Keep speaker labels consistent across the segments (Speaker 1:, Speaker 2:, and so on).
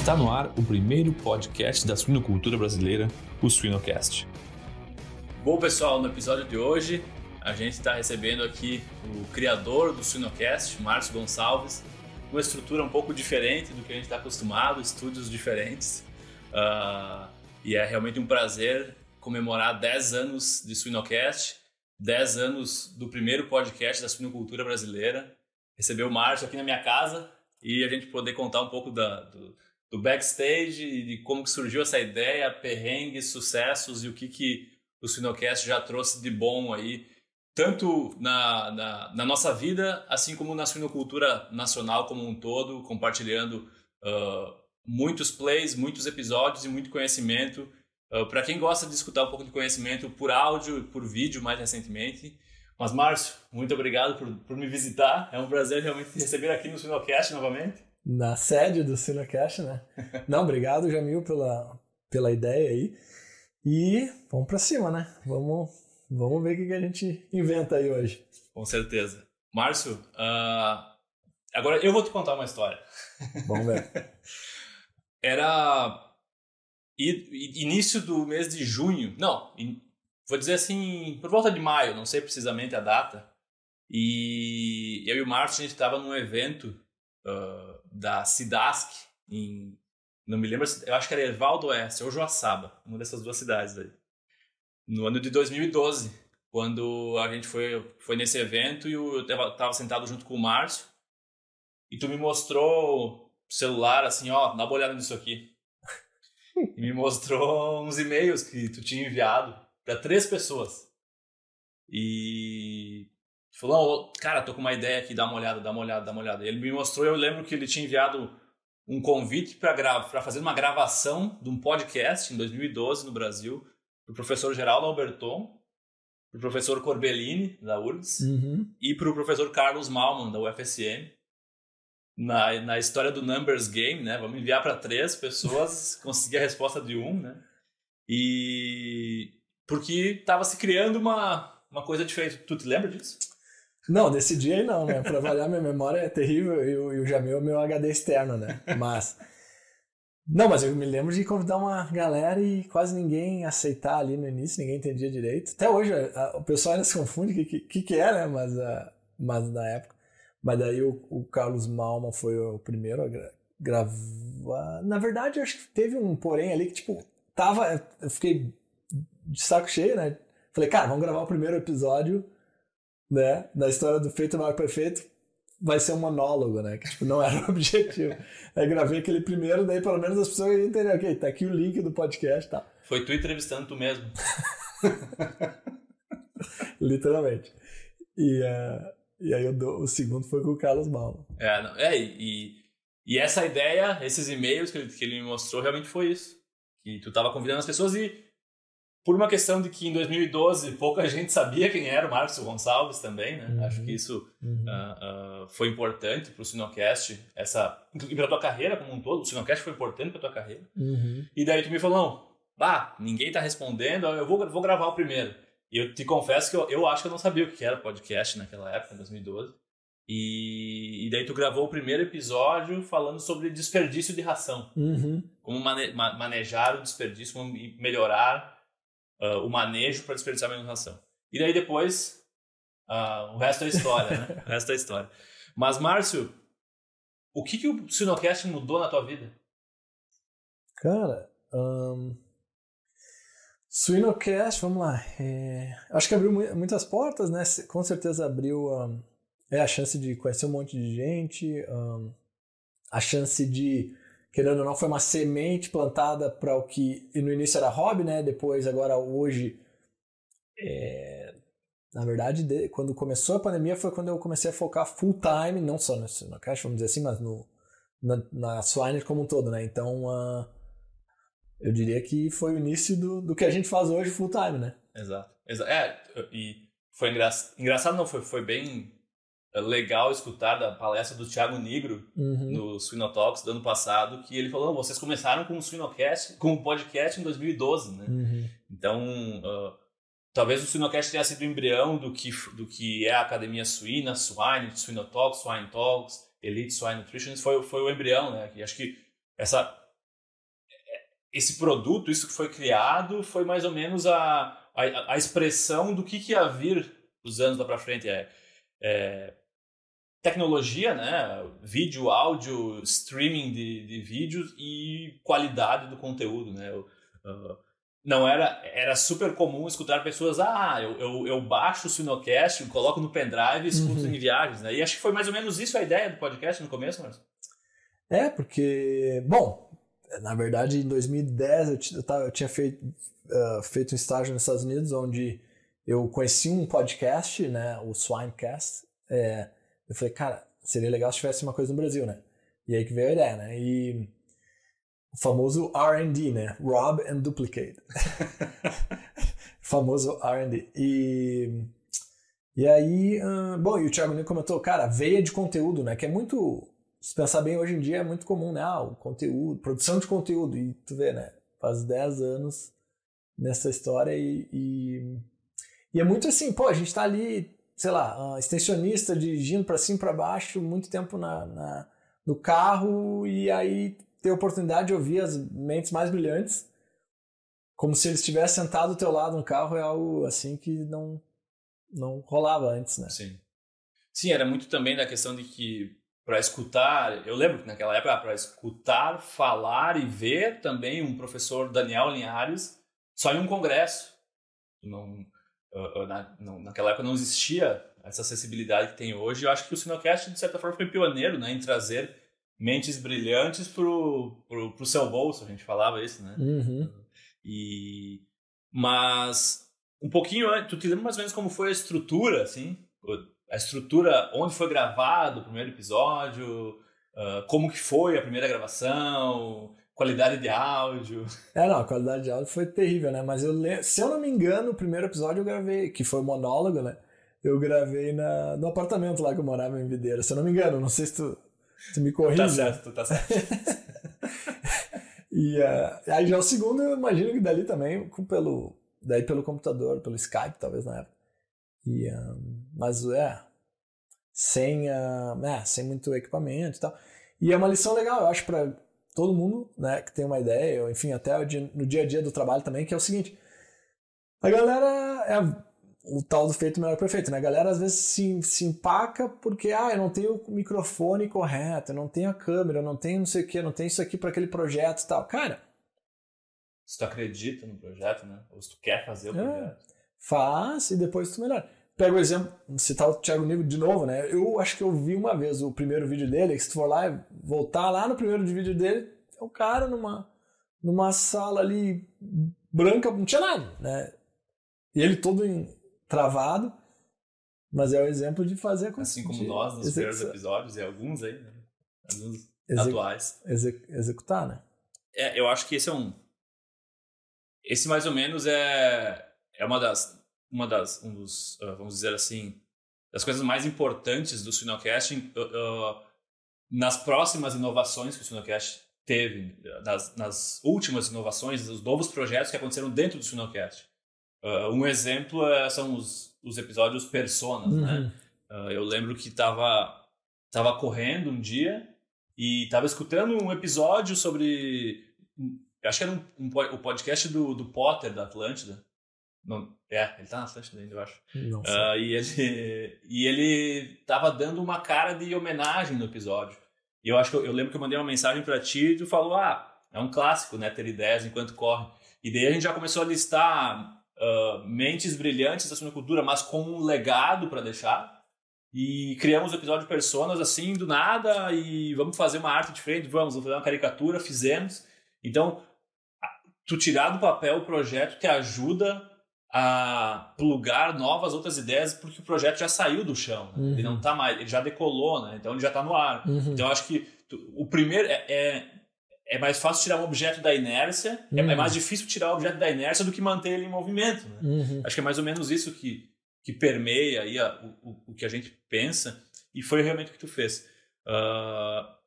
Speaker 1: Está no ar o primeiro podcast da suinocultura brasileira, o Suinocast.
Speaker 2: Bom, pessoal, no episódio de hoje a gente está recebendo aqui o criador do Suinocast, Márcio Gonçalves, uma estrutura um pouco diferente do que a gente está acostumado, estúdios diferentes. Uh, e é realmente um prazer comemorar 10 anos de Suinocast, 10 anos do primeiro podcast da suinocultura brasileira. Receber o Márcio aqui na minha casa e a gente poder contar um pouco da, do, do backstage de como que surgiu essa ideia, perrengues, sucessos e o que, que o Sinocast já trouxe de bom aí, tanto na, na, na, nossa vida, assim como na suinocultura nacional como um todo, compartilhando uh, muitos plays, muitos episódios e muito conhecimento. Uh, Para quem gosta de escutar um pouco de conhecimento por áudio e por vídeo mais recentemente. Mas, Márcio, muito obrigado por, por me visitar. É um prazer realmente te receber aqui no Sinocast novamente
Speaker 3: na sede do Cinecast, né? Não, obrigado, Jamil, pela, pela ideia aí. E vamos para cima, né? Vamos, vamos ver o que a gente inventa aí hoje.
Speaker 2: Com certeza. Márcio, uh, agora eu vou te contar uma história.
Speaker 3: Vamos ver.
Speaker 2: Era início do mês de junho, não, vou dizer assim, por volta de maio, não sei precisamente a data. E eu e o Márcio, a gente estava num evento uh, da Sidask, em, não me lembro, eu acho que era Evaldo Oeste ou Joaçaba, uma dessas duas cidades aí. No ano de 2012, quando a gente foi, foi nesse evento e eu estava sentado junto com o Márcio, e tu me mostrou o celular assim, ó, dá uma olhada nisso aqui. e me mostrou uns e-mails que tu tinha enviado para três pessoas. E falou, cara, tô com uma ideia aqui, dá uma olhada, dá uma olhada, dá uma olhada. Ele me mostrou, eu lembro que ele tinha enviado um convite para fazer uma gravação de um podcast em 2012 no Brasil, para o professor Geraldo Alberton, para o professor Corbellini, da URGS, uhum. e para o professor Carlos Malman, da UFSM. Na, na história do Numbers Game, né? Vamos enviar para três pessoas, conseguir a resposta de um, né? E porque estava se criando uma, uma coisa diferente. Tu te lembra disso?
Speaker 3: Não, desse dia aí não, né? Pra avaliar minha memória é terrível e o, e o Jamil é meu HD externo, né? Mas. Não, mas eu me lembro de convidar uma galera e quase ninguém aceitar ali no início, ninguém entendia direito. Até hoje a, o pessoal ainda se confunde o que, que, que é, né? Mas, a, mas na época. Mas daí o, o Carlos Malman foi o primeiro a gra, gravar. Na verdade, eu acho que teve um porém ali que, tipo, tava. Eu fiquei de saco cheio, né? Falei, cara, vamos gravar o primeiro episódio né, da história do Feito Maior Perfeito, vai ser um monólogo, né? Que tipo, não era o objetivo. Aí gravei aquele primeiro, daí pelo menos as pessoas iam entender, ok, tá aqui o link do podcast tá.
Speaker 2: Foi tu entrevistando tu mesmo.
Speaker 3: Literalmente. E, uh, e aí o, o, segundo foi com o Carlos Malma.
Speaker 2: É, não, é e, e essa ideia, esses e-mails que ele, que ele me mostrou, realmente foi isso. Que tu tava convidando as pessoas e por uma questão de que em 2012 pouca gente sabia quem era o Marcos Gonçalves também, né? Uhum. Acho que isso uhum. uh, uh, foi importante para o Sinocast, essa e para tua carreira como um todo. O Sinocast foi importante para tua carreira.
Speaker 3: Uhum.
Speaker 2: E daí tu me falou, bah, ninguém está respondendo, eu vou, vou gravar o primeiro. E eu te confesso que eu, eu acho que eu não sabia o que era podcast naquela época, em 2012. E, e daí tu gravou o primeiro episódio falando sobre desperdício de ração.
Speaker 3: Uhum.
Speaker 2: Como mane manejar o desperdício, como melhorar uh, o manejo para desperdiçar menos ração. E daí depois, uh, o resto é história, né? O resto é história. Mas, Márcio, o que, que o Sinocast mudou na tua vida?
Speaker 3: Cara, um... Suinocast, vamos lá. É... Acho que abriu muitas portas, né? Com certeza abriu um... é, a chance de conhecer um monte de gente, um... a chance de querendo ou não, foi uma semente plantada para o que no início era hobby, né? Depois, agora, hoje, é... na verdade, de... quando começou a pandemia foi quando eu comecei a focar full time, não só no, no cash, vamos dizer assim, mas no, na, na Swine como um todo, né? Então, uh... eu diria que foi o início do, do que a gente faz hoje full time, né?
Speaker 2: Exato. É, e foi engra... engraçado, não, foi, foi bem legal escutar da palestra do Thiago Nigro
Speaker 3: uhum.
Speaker 2: no Suinotalks do ano passado, que ele falou: vocês começaram com o Suinocast, com o podcast em 2012, né?
Speaker 3: Uhum.
Speaker 2: Então, uh, talvez o Suinocast tenha sido o embrião do que, do que é a academia suína, Swine, Suinotalks, Swine Talks, Elite Swine Nutrition, foi, foi o embrião, né? Que acho que essa esse produto, isso que foi criado, foi mais ou menos a, a, a expressão do que, que ia vir os anos lá para frente. É, é, tecnologia, né? Vídeo, áudio, streaming de, de vídeos e qualidade do conteúdo, né? Eu, uh, não era era super comum escutar pessoas ah eu, eu, eu baixo o Sinocast coloco no pendrive e escuto uhum. em viagens né e acho que foi mais ou menos isso a ideia do podcast no começo Marcos
Speaker 3: é porque bom na verdade em 2010 eu, eu, eu tinha feito uh, feito um estágio nos Estados Unidos onde eu conheci um podcast né o Swinecast é, eu falei cara seria legal se tivesse uma coisa no Brasil né e aí que veio a ideia né e o famoso R&D, né? Rob and Duplicate. famoso R&D. E, e aí, uh, bom, e o Thiago Nilo comentou, cara, veia de conteúdo, né? Que é muito, se pensar bem, hoje em dia é muito comum, né? Ah, o conteúdo, produção de conteúdo. E tu vê, né? Faz 10 anos nessa história e, e, e, é muito assim, pô, a gente tá ali, sei lá, uh, extensionista dirigindo para cima para baixo, muito tempo na, na, no carro e aí ter a oportunidade de ouvir as mentes mais brilhantes, como se eles estivessem sentado do teu lado no carro, é algo assim que não, não rolava antes, né?
Speaker 2: Sim. Sim, era muito também da questão de que para escutar, eu lembro que naquela época, para escutar, falar e ver também um professor Daniel Linhares só em um congresso. Não, na, naquela época não existia essa acessibilidade que tem hoje. Eu acho que o Sinocast, de certa forma, foi pioneiro né, em trazer mentes brilhantes pro, pro, pro seu bolso, a gente falava isso, né?
Speaker 3: Uhum.
Speaker 2: E... Mas, um pouquinho antes, tu te lembra mais ou menos como foi a estrutura, assim? A estrutura, onde foi gravado o primeiro episódio, uh, como que foi a primeira gravação, qualidade de áudio.
Speaker 3: É, não, a qualidade de áudio foi terrível, né? Mas eu lembro, se eu não me engano, o primeiro episódio eu gravei, que foi o monólogo, né? Eu gravei na, no apartamento lá que eu morava em Videira. Se eu não me engano, não sei se tu Tu me corrige.
Speaker 2: Tá certo, tu tá certo.
Speaker 3: e uh, aí já o segundo, eu imagino que dali também, pelo, daí pelo computador, pelo Skype, talvez na época. E, um, mas é, sem, uh, é, sem muito equipamento e tal. E é uma lição legal, eu acho, para todo mundo né, que tem uma ideia, ou enfim, até no dia a dia do trabalho também, que é o seguinte: a galera é o tal do feito melhor perfeito, né? A galera às vezes se, se empaca porque, ah, eu não tenho o microfone correto, eu não tenho a câmera, eu não tenho não sei o que, eu não tenho isso aqui para aquele projeto e tal. Cara.
Speaker 2: Se tu acredita no projeto, né? Ou se tu quer fazer o é, projeto.
Speaker 3: Faz e depois tu melhora. Pega o exemplo, citar o Thiago Nigo de novo, né? Eu acho que eu vi uma vez o primeiro vídeo dele, que se tu for lá e voltar lá no primeiro vídeo dele, é o cara numa, numa sala ali branca, não tinha nada, né? E ele todo em, travado, mas é o exemplo de fazer
Speaker 2: Assim como nós nos primeiros episódios e alguns aí, né? Alguns atuais.
Speaker 3: executar, né?
Speaker 2: É, eu acho que esse é um. Esse mais ou menos é, é uma das. Uma das. Um dos, uh, vamos dizer assim. Das coisas mais importantes do Sinocast uh, nas próximas inovações que o Sinocast teve, nas, nas últimas inovações, os novos projetos que aconteceram dentro do Sinocast. Um exemplo é, são os, os episódios Personas, né? uhum. né? Eu lembro que tava, tava correndo um dia e tava escutando um episódio sobre... Acho que era um, um, o podcast do, do Potter, da Atlântida. Não, é, ele tá na Atlântida ainda, eu acho. Uh, e, ele, e ele tava dando uma cara de homenagem no episódio. E eu acho que eu, eu lembro que eu mandei uma mensagem para ti e tu falou: ah, é um clássico, né? Ter ideias enquanto corre. E daí a gente já começou a listar uh, mentes brilhantes da suinocultura, mas com um legado para deixar. E criamos o episódio Personas assim, do nada, e vamos fazer uma arte diferente, vamos, vamos fazer uma caricatura, fizemos. Então, tu tirar do papel o projeto te ajuda a plugar novas outras ideias, porque o projeto já saiu do chão. Né? Uhum. Ele não tá mais, ele já decolou, né? Então ele já está no ar. Uhum. Então eu acho que tu, o primeiro é, é é mais fácil tirar um objeto da inércia, é uhum. é mais difícil tirar o objeto da inércia do que manter ele em movimento. Né? Uhum. Acho que é mais ou menos isso que, que permeia aí a, o, o que a gente pensa, e foi realmente o que tu fez. Uh,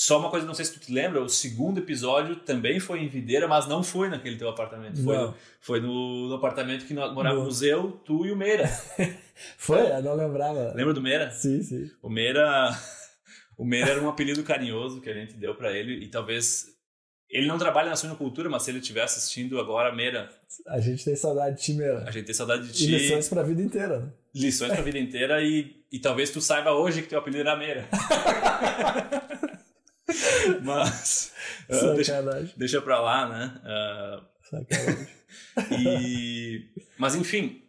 Speaker 2: só uma coisa, não sei se tu te lembra, o segundo episódio também foi em Videira, mas não foi naquele teu apartamento. Foi, foi no, no, apartamento que nós morávamos eu, tu e o Meira.
Speaker 3: foi? Eu não lembrava.
Speaker 2: Lembra do Meira?
Speaker 3: Sim, sim.
Speaker 2: O Meira o Meira era um apelido carinhoso que a gente deu para ele e talvez Ele não trabalha na suinocultura, mas se ele estiver assistindo agora, Meira.
Speaker 3: A gente tem saudade de ti, Meira.
Speaker 2: A gente tem saudade de ti.
Speaker 3: E lições pra vida inteira, né?
Speaker 2: Lições pra vida inteira e, e talvez tu saiba hoje que teu apelido era Meira. mas. Uh, deixa, deixa pra lá, né? Uh,
Speaker 3: Sacanagem.
Speaker 2: e, mas enfim,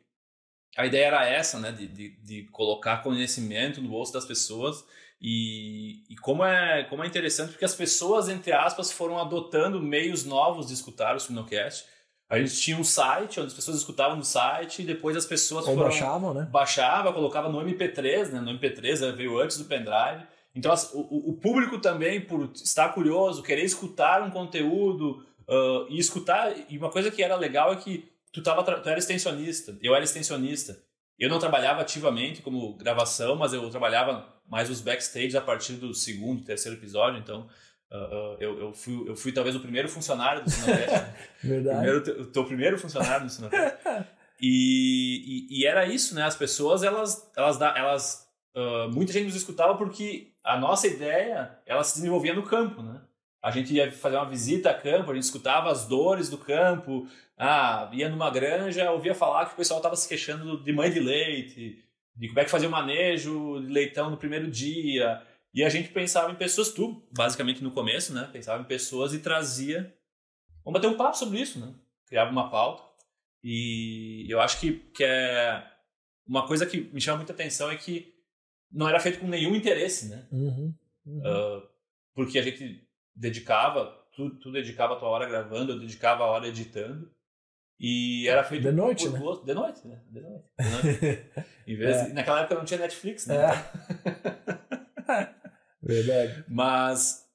Speaker 2: a ideia era essa, né? De, de, de, colocar conhecimento no bolso das pessoas. E, e, como, é, como é interessante, porque as pessoas, entre aspas, foram adotando meios novos de escutar o Suminocast. A gente tinha um site onde as pessoas escutavam no site e depois as pessoas
Speaker 3: Ou
Speaker 2: foram,
Speaker 3: baixavam, né?
Speaker 2: Baixava, colocava no MP3, né? No MP3 veio antes do pendrive. Então o, o público também, por estar curioso, querer escutar um conteúdo uh, e escutar. E uma coisa que era legal é que tu, tava, tu era extensionista, eu era extensionista. Eu não trabalhava ativamente como gravação, mas eu trabalhava mais os backstage a partir do segundo, terceiro episódio. Então, uh, eu, eu, fui, eu fui talvez o primeiro funcionário do Sinocast.
Speaker 3: Verdade.
Speaker 2: Primeiro, o teu primeiro funcionário do Sinocast. e, e, e, era isso, né? As pessoas, elas, elas, elas uh, muita gente nos escutava porque a nossa ideia, ela se desenvolvia no campo, né? A gente ia fazer uma visita a campo, a gente escutava as dores do campo, ah, ia numa granja, ouvia falar que o pessoal estava se queixando de mãe de leite, de como é que fazia o manejo de leitão no primeiro dia. E a gente pensava em pessoas, tu, basicamente no começo, né? Pensava em pessoas e trazia. Vamos bater um papo sobre isso, né? Criava uma pauta. E eu acho que, que é. Uma coisa que me chama muita atenção é que não era feito com nenhum interesse, né?
Speaker 3: Uhum, uhum.
Speaker 2: Uh, porque a gente dedicava, tu, tu dedicava a tua hora gravando, eu dedicava a hora editando. E era feito
Speaker 3: de noite,
Speaker 2: por,
Speaker 3: né?
Speaker 2: De noite, né? De noite. De noite. em vez é. de, naquela época não tinha Netflix, né?
Speaker 3: É. Verdade.
Speaker 2: Mas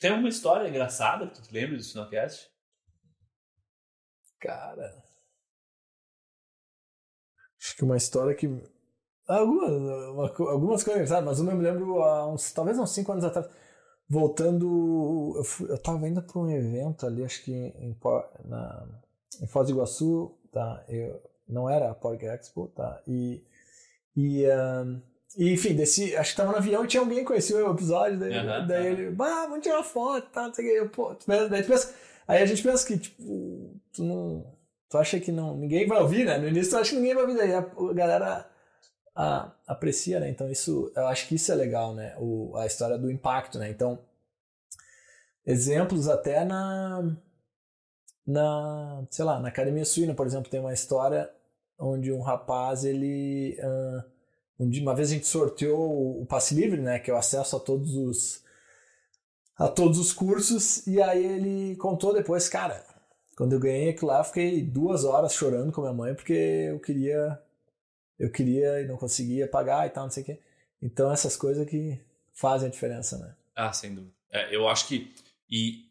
Speaker 2: tem alguma história engraçada que tu lembra do Sinocast?
Speaker 3: Cara. Acho que uma história que. Algumas, algumas coisas engraçadas, mas uma eu me lembro há uns, talvez uns 5 anos atrás voltando, eu, fui, eu tava indo para um evento ali, acho que em, na, em Foz do Iguaçu, tá? Eu, não era a Porg Expo, tá? E, e, um, e enfim, desci, acho que tava no avião e tinha alguém que conhecia o episódio, daí,
Speaker 2: uhum,
Speaker 3: daí
Speaker 2: uhum.
Speaker 3: ele, bah, vamos tirar foto, tá? Não sei o que, eu, pô, daí tu pensa, aí a gente pensa que, tipo, tu não, tu acha que não, ninguém vai ouvir, né? No início tu acha que ninguém vai ouvir, daí a galera a, aprecia, né? Então isso, eu acho que isso é legal, né? O, a história do impacto, né? Então, exemplos até na, na, sei lá, na academia suína, por exemplo, tem uma história onde um rapaz, ele, uh, um uma vez a gente sorteou o passe livre, né? Que é o acesso a todos os a todos os cursos e aí ele contou depois, cara, quando eu ganhei aquilo lá, eu fiquei duas horas chorando com minha mãe porque eu queria eu queria e não conseguia pagar e tal, não sei o quê. Então, essas coisas que fazem a diferença, né?
Speaker 2: Ah, sem dúvida. É, eu acho que. E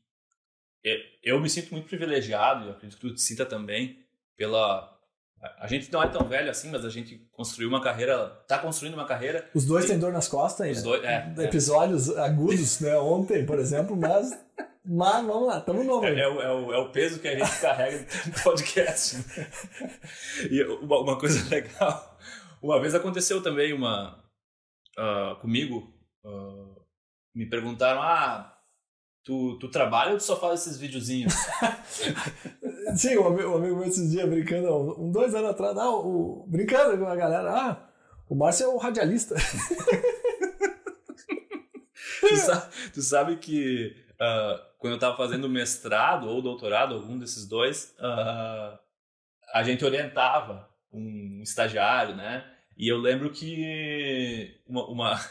Speaker 2: eu me sinto muito privilegiado, e acredito que tu te sinta também, pela. A gente não é tão velho assim, mas a gente construiu uma carreira, tá construindo uma carreira.
Speaker 3: Os dois
Speaker 2: e...
Speaker 3: têm dor nas costas
Speaker 2: Os
Speaker 3: ainda.
Speaker 2: dois, é,
Speaker 3: Episódios é. agudos, né? Ontem, por exemplo, mas. Mas vamos lá, tamo novo.
Speaker 2: É, é, o, é, o, é o peso que a gente carrega no podcast. Né? E uma, uma coisa legal uma vez aconteceu também uma uh, comigo. Uh, me perguntaram: ah, tu, tu trabalha ou tu só faz esses videozinhos?
Speaker 3: Sim, um amigo, um amigo meu esses dias brincando, um, dois anos atrás, ah, o, brincando com a galera, ah, o Márcio é o radialista.
Speaker 2: tu, sabe, tu, sabe, que uh, quando eu estava fazendo mestrado ou doutorado, algum desses dois, a gente orientava um estagiário, né? E eu lembro que uma, uma,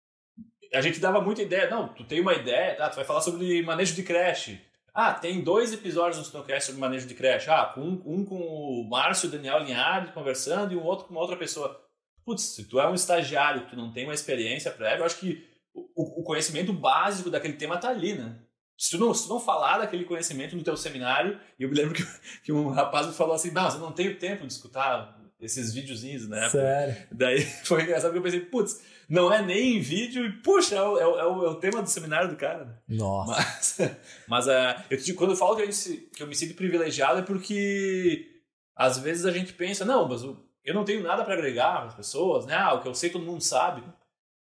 Speaker 2: a gente dava muita ideia. Não, tu tem uma ideia, tá? Tu vai falar sobre manejo de creche. Ah, tem dois episódios no Snowcast sobre manejo de creche. Ah, um, um com o Márcio e o Daniel Linhares conversando e um outro com uma outra pessoa. Putz, se tu é um estagiário, tu não tem uma experiência prévia, eu acho que o, o conhecimento básico daquele tema tá ali, né? Se tu, não, se tu não falar daquele conhecimento no teu seminário, e eu me lembro que, que um rapaz me falou assim, não, eu não tenho tempo de escutar esses videozinhos, né?
Speaker 3: Sério?
Speaker 2: Daí foi engraçado porque eu pensei, putz, não é nem em vídeo e, puxa, é o, é o, é o, é tema do seminário do cara. Né?
Speaker 3: Nossa.
Speaker 2: Mas, mas uh, eu te digo, quando eu falo que, a gente, que eu me sinto privilegiado é porque às vezes a gente pensa, não, mas eu não tenho nada para agregar as pessoas, né? Ah, o que eu sei todo mundo sabe.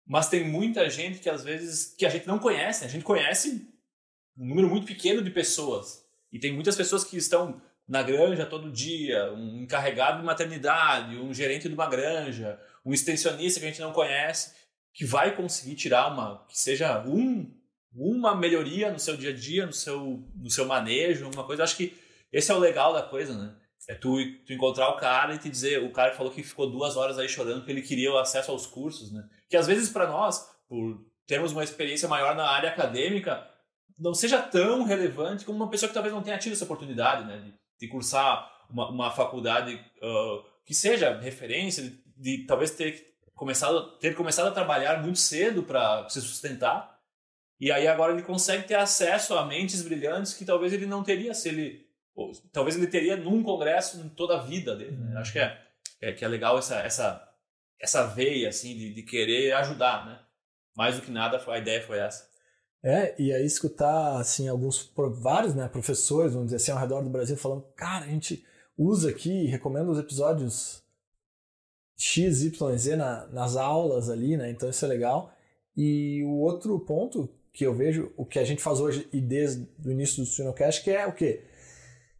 Speaker 2: Mas tem muita gente que às vezes que a gente não conhece, a gente conhece um número muito pequeno de pessoas. E tem muitas pessoas que estão na granja todo dia, um encarregado de maternidade, um gerente de uma granja, um extensionista que a gente não conhece, que vai conseguir tirar uma, que seja um, uma melhoria no seu dia a dia, no seu, no seu manejo, uma coisa. Acho que esse é o legal da coisa, né? É tu, tu encontrar o cara e te dizer, o cara falou que ficou duas horas aí chorando porque ele queria o acesso aos cursos, né? Que às vezes para nós, por termos uma experiência maior na área acadêmica, não seja tão relevante como uma pessoa que talvez não tenha tido essa oportunidade, né? De, de cursar uma, uma faculdade uh, que seja referência, de, de, talvez ter começado, ter começado a trabalhar muito cedo para se sustentar. E aí agora ele consegue ter acesso a mentes brilhantes que talvez ele não teria se ele talvez ele teria num congresso em toda a vida dele. Né? Acho que é, é, que é legal essa, essa, essa veia assim de, de querer ajudar, né? Mais do que nada, a ideia foi essa.
Speaker 3: É, e aí escutar assim alguns vários, né, professores, vamos dizer assim, ao redor do Brasil falando, cara, a gente usa aqui, recomenda os episódios X, Y, Z na, nas aulas ali, né? Então isso é legal. E o outro ponto que eu vejo, o que a gente faz hoje e desde o início do Sinocast, que é o quê?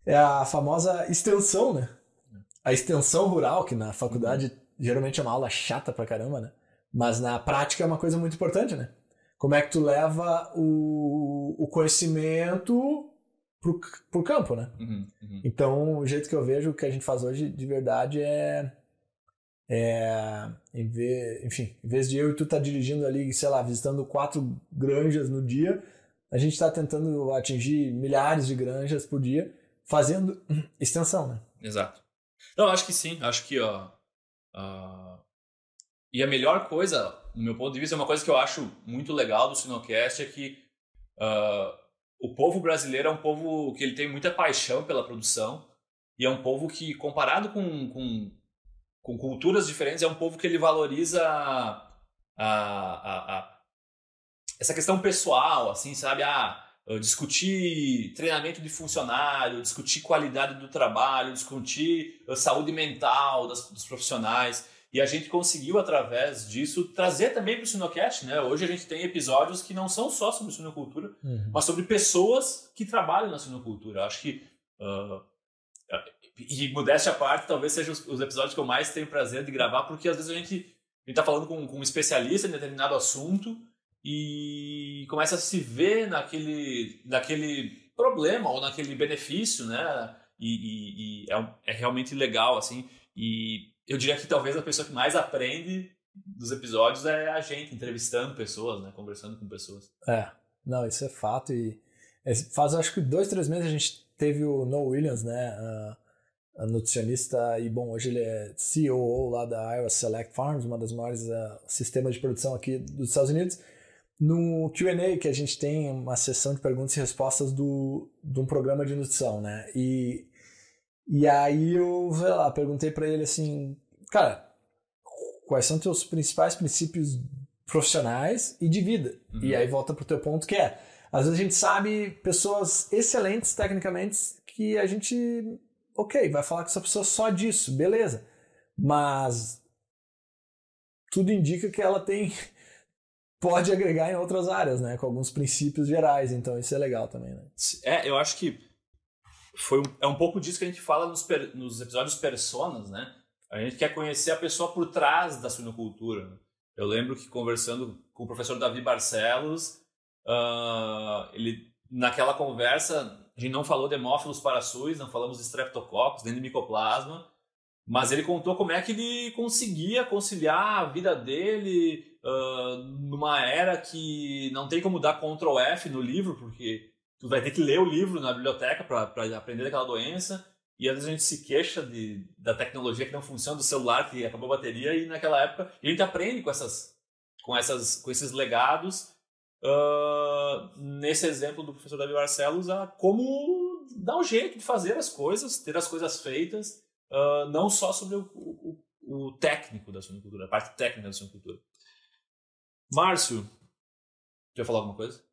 Speaker 3: é a famosa extensão, né? A extensão rural, que na faculdade geralmente é uma aula chata pra caramba, né? Mas na prática é uma coisa muito importante, né? Como é que tu leva o, o conhecimento pro, pro campo, né?
Speaker 2: Uhum, uhum.
Speaker 3: Então, o jeito que eu vejo o que a gente faz hoje de verdade é. É, em vez, enfim, em vez de eu e tu estar tá dirigindo ali, sei lá, visitando quatro granjas no dia, a gente está tentando atingir milhares de granjas por dia fazendo extensão, né?
Speaker 2: Exato. Não, acho que sim. Acho que ó, uh, e a melhor coisa, no meu ponto de vista, é uma coisa que eu acho muito legal do Sinocast é que uh, o povo brasileiro é um povo que ele tem muita paixão pela produção e é um povo que, comparado com, com, com culturas diferentes, é um povo que ele valoriza a, a, a, essa questão pessoal, assim, sabe? Ah, discutir treinamento de funcionário, discutir qualidade do trabalho, discutir saúde mental das, dos profissionais. E a gente conseguiu, através disso, trazer também para o Sinocast. Né? Hoje a gente tem episódios que não são só sobre sinocultura, uhum. mas sobre pessoas que trabalham na sinocultura. Acho que. Uh, e modéstia à parte, talvez sejam os, os, episódios que eu mais tenho prazer de gravar, porque às vezes a gente está falando com, com um especialista em determinado assunto e começa a se ver naquele, naquele problema ou naquele benefício, né? E, e, e é, é, realmente legal, assim. E eu diria que talvez a pessoa que mais aprende dos episódios é a gente, entrevistando pessoas, né? Conversando com pessoas.
Speaker 3: É, não, isso é fato. E faz acho que dois, três meses a gente teve o Noah Williams, né? A, a nutricionista, e bom, hoje ele é CEO lá da Iowa Select Farms, uma das maiores uh, sistemas de produção aqui dos Estados Unidos. No Q&A que a gente tem uma sessão de perguntas e respostas do, de um programa de nutrição, né? E, e aí eu, sei lá, perguntei para ele assim, cara, quais são teus principais princípios profissionais e de vida? Uhum. E aí volta pro teu ponto que é, às vezes a gente sabe pessoas excelentes tecnicamente que a gente, ok, vai falar com essa pessoa só disso, beleza. Mas tudo indica que ela tem pode agregar em outras áreas, né? Com alguns princípios gerais. Então isso é legal também, né?
Speaker 2: É, eu acho que foi um, é um pouco disso que a gente fala nos, per, nos episódios personas, né? A gente quer conhecer a pessoa por trás da suinocultura. Eu lembro que conversando com o professor Davi Barcelos, uh, ele naquela conversa a gente não falou de hemófilos parasus, não falamos de streptococcus, nem de micoplasma, mas ele contou como é que ele conseguia conciliar a vida dele uh, numa era que não tem como dar Ctrl F no livro, porque tu vai ter que ler o livro na biblioteca para aprender daquela doença. E às vezes a gente se queixa de, da tecnologia que não funciona, do celular que acabou a bateria, e naquela época a gente aprende com, essas, com, essas, com esses legados. Uh, nesse exemplo do professor Davi Barcelos, a como dar um jeito de fazer as coisas, ter as coisas feitas, uh, não só sobre o, o, o técnico da suinocultura, a parte técnica da suinocultura. Márcio, quer falar alguma coisa?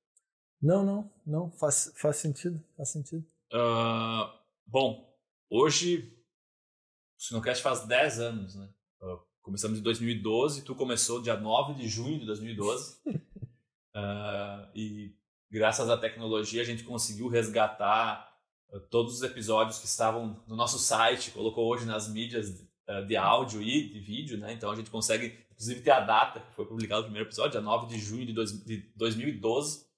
Speaker 3: Não, não, não, faz, faz sentido, faz sentido.
Speaker 2: Uh, bom, hoje o Sinocast faz 10 anos, né? Uh, começamos em 2012, tu começou dia 9 de junho de 2012. uh, ah, e graças à tecnologia, a gente conseguiu resgatar todos os episódios que estavam no nosso site, colocou hoje nas mídias uh, de áudio e de vídeo, né? Então a gente consegue, inclusive, ter a data que foi publicado o primeiro episódio, dia 9 de junho de, dois, de 2012.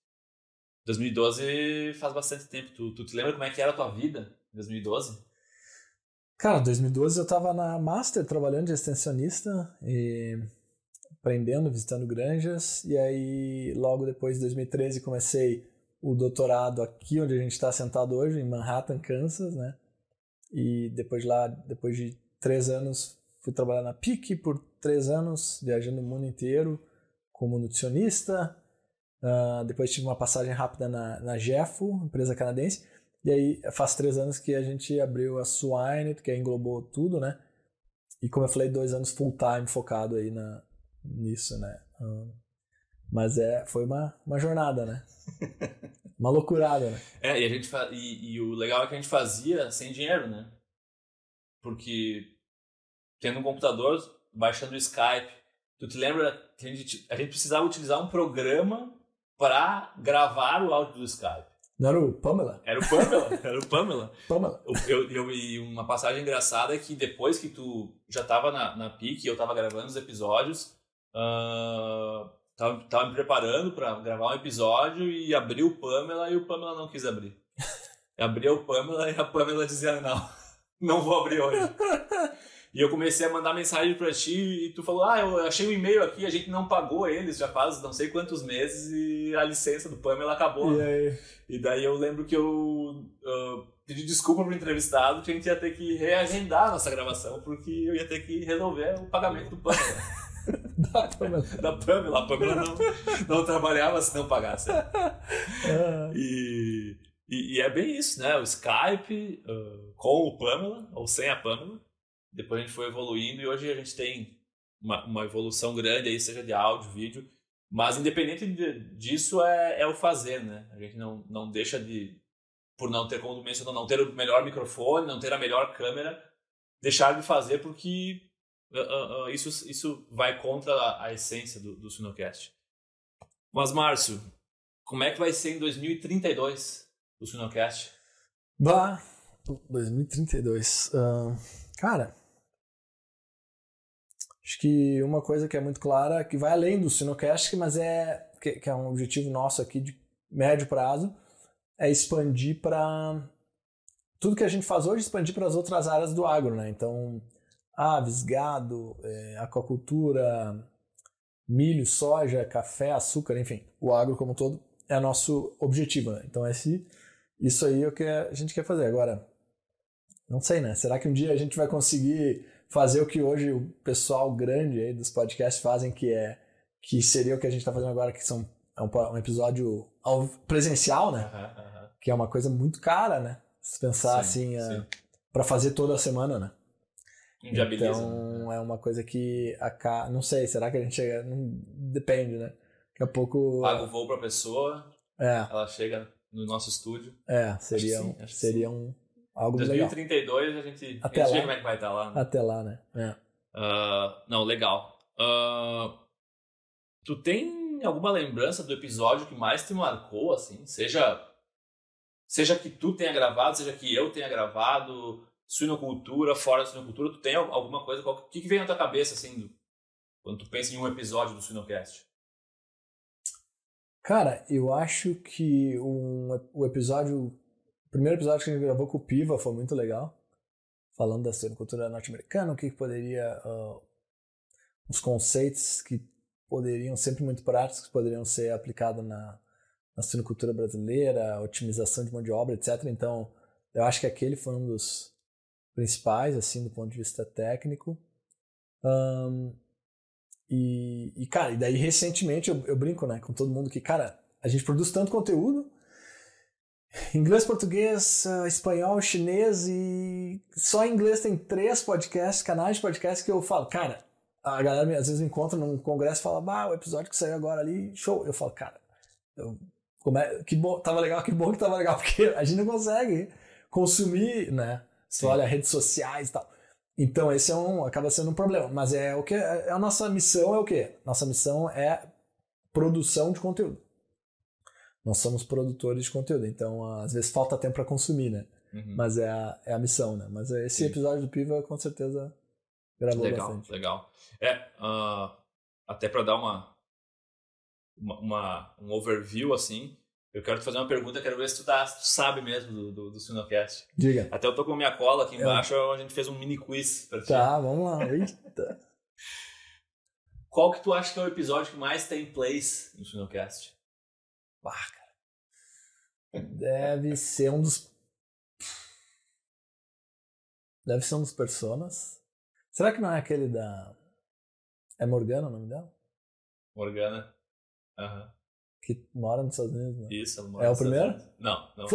Speaker 2: 2012 faz bastante tempo. Tu, tu te lembra como é que era a tua vida em 2012?
Speaker 3: Cara, 2012 eu tava na Master trabalhando de extensionista e aprendendo, visitando granjas. E aí, logo depois de 2013, comecei o doutorado aqui onde a gente está sentado hoje, em Manhattan, Kansas, né? E depois de lá, depois de três anos, fui trabalhar na PIC por três anos, viajando o mundo inteiro como nutricionista. Uh, depois tive uma passagem rápida na, na Jeffo, empresa canadense. E aí faz três anos que a gente abriu a Swine, que englobou tudo, né? E como eu falei, dois anos full time focado aí na, nisso, né? Um, mas é, foi uma, uma jornada, né? uma loucurada, né?
Speaker 2: É, e, a gente e, e, o legal é que a gente fazia sem dinheiro, né? Porque tendo um computador, baixando o Skype, tu te lembra que a gente, a gente precisava utilizar um programa para gravar o áudio do Skype.
Speaker 3: Não era o Pamela?
Speaker 2: Era o Pamela, era o Pamela.
Speaker 3: Pamela.
Speaker 2: Eu, eu, e uma passagem engraçada é que depois que tu já estava na, na PIC, eu estava gravando os episódios, uh, tava, tava me preparando para gravar um episódio e abriu o Pamela e o Pamela não quis abrir. Abriu o Pamela e a Pamela dizia, não, não vou abrir hoje. E eu comecei a mandar mensagem para ti e tu falou: Ah, eu achei um e-mail aqui, a gente não pagou eles já faz não sei quantos meses e a licença do Pamela acabou.
Speaker 3: E, aí?
Speaker 2: e daí eu lembro que eu uh, pedi desculpa pro entrevistado que a gente ia ter que reagendar a nossa gravação porque eu ia ter que resolver o pagamento do Pamela.
Speaker 3: da Pamela.
Speaker 2: da Pamela. A Pamela não, não trabalhava se não pagasse.
Speaker 3: Ah.
Speaker 2: E, e, e, é bem isso, né? O Skype uh, com o Pamela ou sem a Pamela depois a gente foi evoluindo e hoje a gente tem uma, uma evolução grande aí, seja de áudio, vídeo. Mas independente de, disso é, é o fazer, né? A gente não, não deixa de, por não ter, como mencionou, não ter o melhor microfone, não ter a melhor câmera, deixar de fazer porque uh, uh, uh, isso, isso vai contra a, a essência do, do Sinocast. Mas, Márcio, como é que vai ser em 2032 o Sinocast?
Speaker 3: Bah, 2032. cara, Acho que uma coisa que é muito clara, que vai além do Sinocast, mas é que, que é um objetivo nosso aqui de médio prazo, é expandir para tudo que a gente faz hoje, expandir para as outras áreas do agro, né? Então, aves, gado, é, aquacultura, milho, soja, café, açúcar, enfim, o agro como um todo é nosso objetivo, né? Então, esse, isso aí é o que a gente quer fazer. Agora, não sei, né? Será que um dia a gente vai conseguir fazer o que hoje o pessoal grande aí dos podcasts fazem, que é que seria o que a gente está fazendo agora, que são é um, um episódio presencial, né?
Speaker 2: Uhum, uhum.
Speaker 3: Que é uma coisa muito cara, né? Se pensar
Speaker 2: sim,
Speaker 3: assim, uh, para fazer toda a semana, né?
Speaker 2: Inviabiliza.
Speaker 3: Então né? é uma coisa que a não sei, será que a gente chega, não depende, né? Daqui a pouco
Speaker 2: paga o voo para pessoa,
Speaker 3: é.
Speaker 2: ela chega no nosso estúdio.
Speaker 3: É, seria
Speaker 2: sim,
Speaker 3: um, seria um Algo
Speaker 2: 2032
Speaker 3: legal.
Speaker 2: a gente,
Speaker 3: Até
Speaker 2: a
Speaker 3: lá.
Speaker 2: gente vê como é que vai estar lá. Né?
Speaker 3: Até lá, né? É.
Speaker 2: Uh, não, legal. Uh, tu tem alguma lembrança do episódio que mais te marcou, assim? Seja, seja que tu tenha gravado, seja que eu tenha gravado, suinocultura, fora da suinocultura, tu tem alguma coisa? O que, que vem na tua cabeça, assim, quando tu pensa em um episódio do Suinocast?
Speaker 3: Cara, eu acho que um, o episódio primeiro episódio que a gente gravou com o Piva foi muito legal. Falando da cultura norte-americana, o que, poderia. Uh, os conceitos que poderiam, sempre muito práticos, que poderiam ser aplicados na, na brasileira, otimização de mão de obra, etc. Então, eu acho que aquele foi um dos principais, assim, do ponto de vista técnico. Um, e, e, cara, e daí recentemente eu, eu brinco, né, com todo mundo que, cara, a gente produz tanto conteúdo Inglês, português, uh, espanhol, chinês e só em inglês tem três podcasts, canais de podcast que eu falo, cara, a galera às vezes me encontra num congresso e fala, bah, o episódio que saiu agora ali, show. Eu falo, cara, eu, como é, que bom, tava legal, que bom que tava legal, porque a gente não consegue consumir, né? Você olha redes sociais e tal. Então esse é um, acaba sendo um problema, mas é o que é a nossa missão é o quê? Nossa missão é produção de conteúdo. Nós somos produtores de conteúdo, então às vezes falta tempo para consumir, né?
Speaker 2: Uhum.
Speaker 3: Mas é a, é a missão, né? Mas esse
Speaker 2: Sim.
Speaker 3: episódio do Piva com certeza gravou
Speaker 2: legal,
Speaker 3: bastante.
Speaker 2: legal. É, ah, até para dar uma, uma, uma- um overview assim, eu quero te fazer uma pergunta, quero ver se tu, tá, se tu sabe mesmo do, do, do Sinocast.
Speaker 3: Diga.
Speaker 2: Até eu tô com a minha cola aqui
Speaker 3: É.
Speaker 2: embaixo, a gente fez um mini quiz pra ti.
Speaker 3: Tá, vamos lá. Eita.
Speaker 2: Qual que tu acha que é o episódio que mais tem plays no Sinocast?
Speaker 3: Bah, cara. Deve ser um dos. Deve ser um dos personas. Será que não é aquele da. É Morgana o nome dela?
Speaker 2: Morgana. Aham.
Speaker 3: Que mora nos Estados Unidos, né?
Speaker 2: Isso, ela
Speaker 3: É
Speaker 2: mora
Speaker 3: o
Speaker 2: nos Estados
Speaker 3: primeiro?
Speaker 2: Não, não.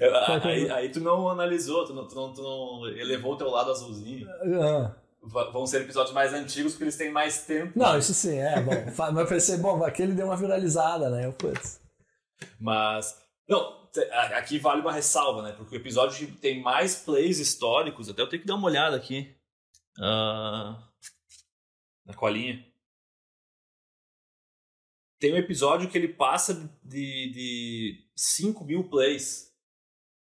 Speaker 3: É o
Speaker 2: aí, aí tu não analisou, tu não, tu não, tu não elevou o teu lado azulzinho.
Speaker 3: Ah.
Speaker 2: Va- Vão ser episódios mais antigos porque eles têm mais tempo.
Speaker 3: Não, isso sim, é bom. Mas pensei, bom, aquele deu uma viralizada, né? Eu, putz.
Speaker 2: Mas. Não, aqui vale uma ressalva, né? Porque o episódio que tem mais plays históricos, até eu tenho que dar uma olhada aqui. Ah, na colinha. Tem um episódio que ele passa de, de 5 mil plays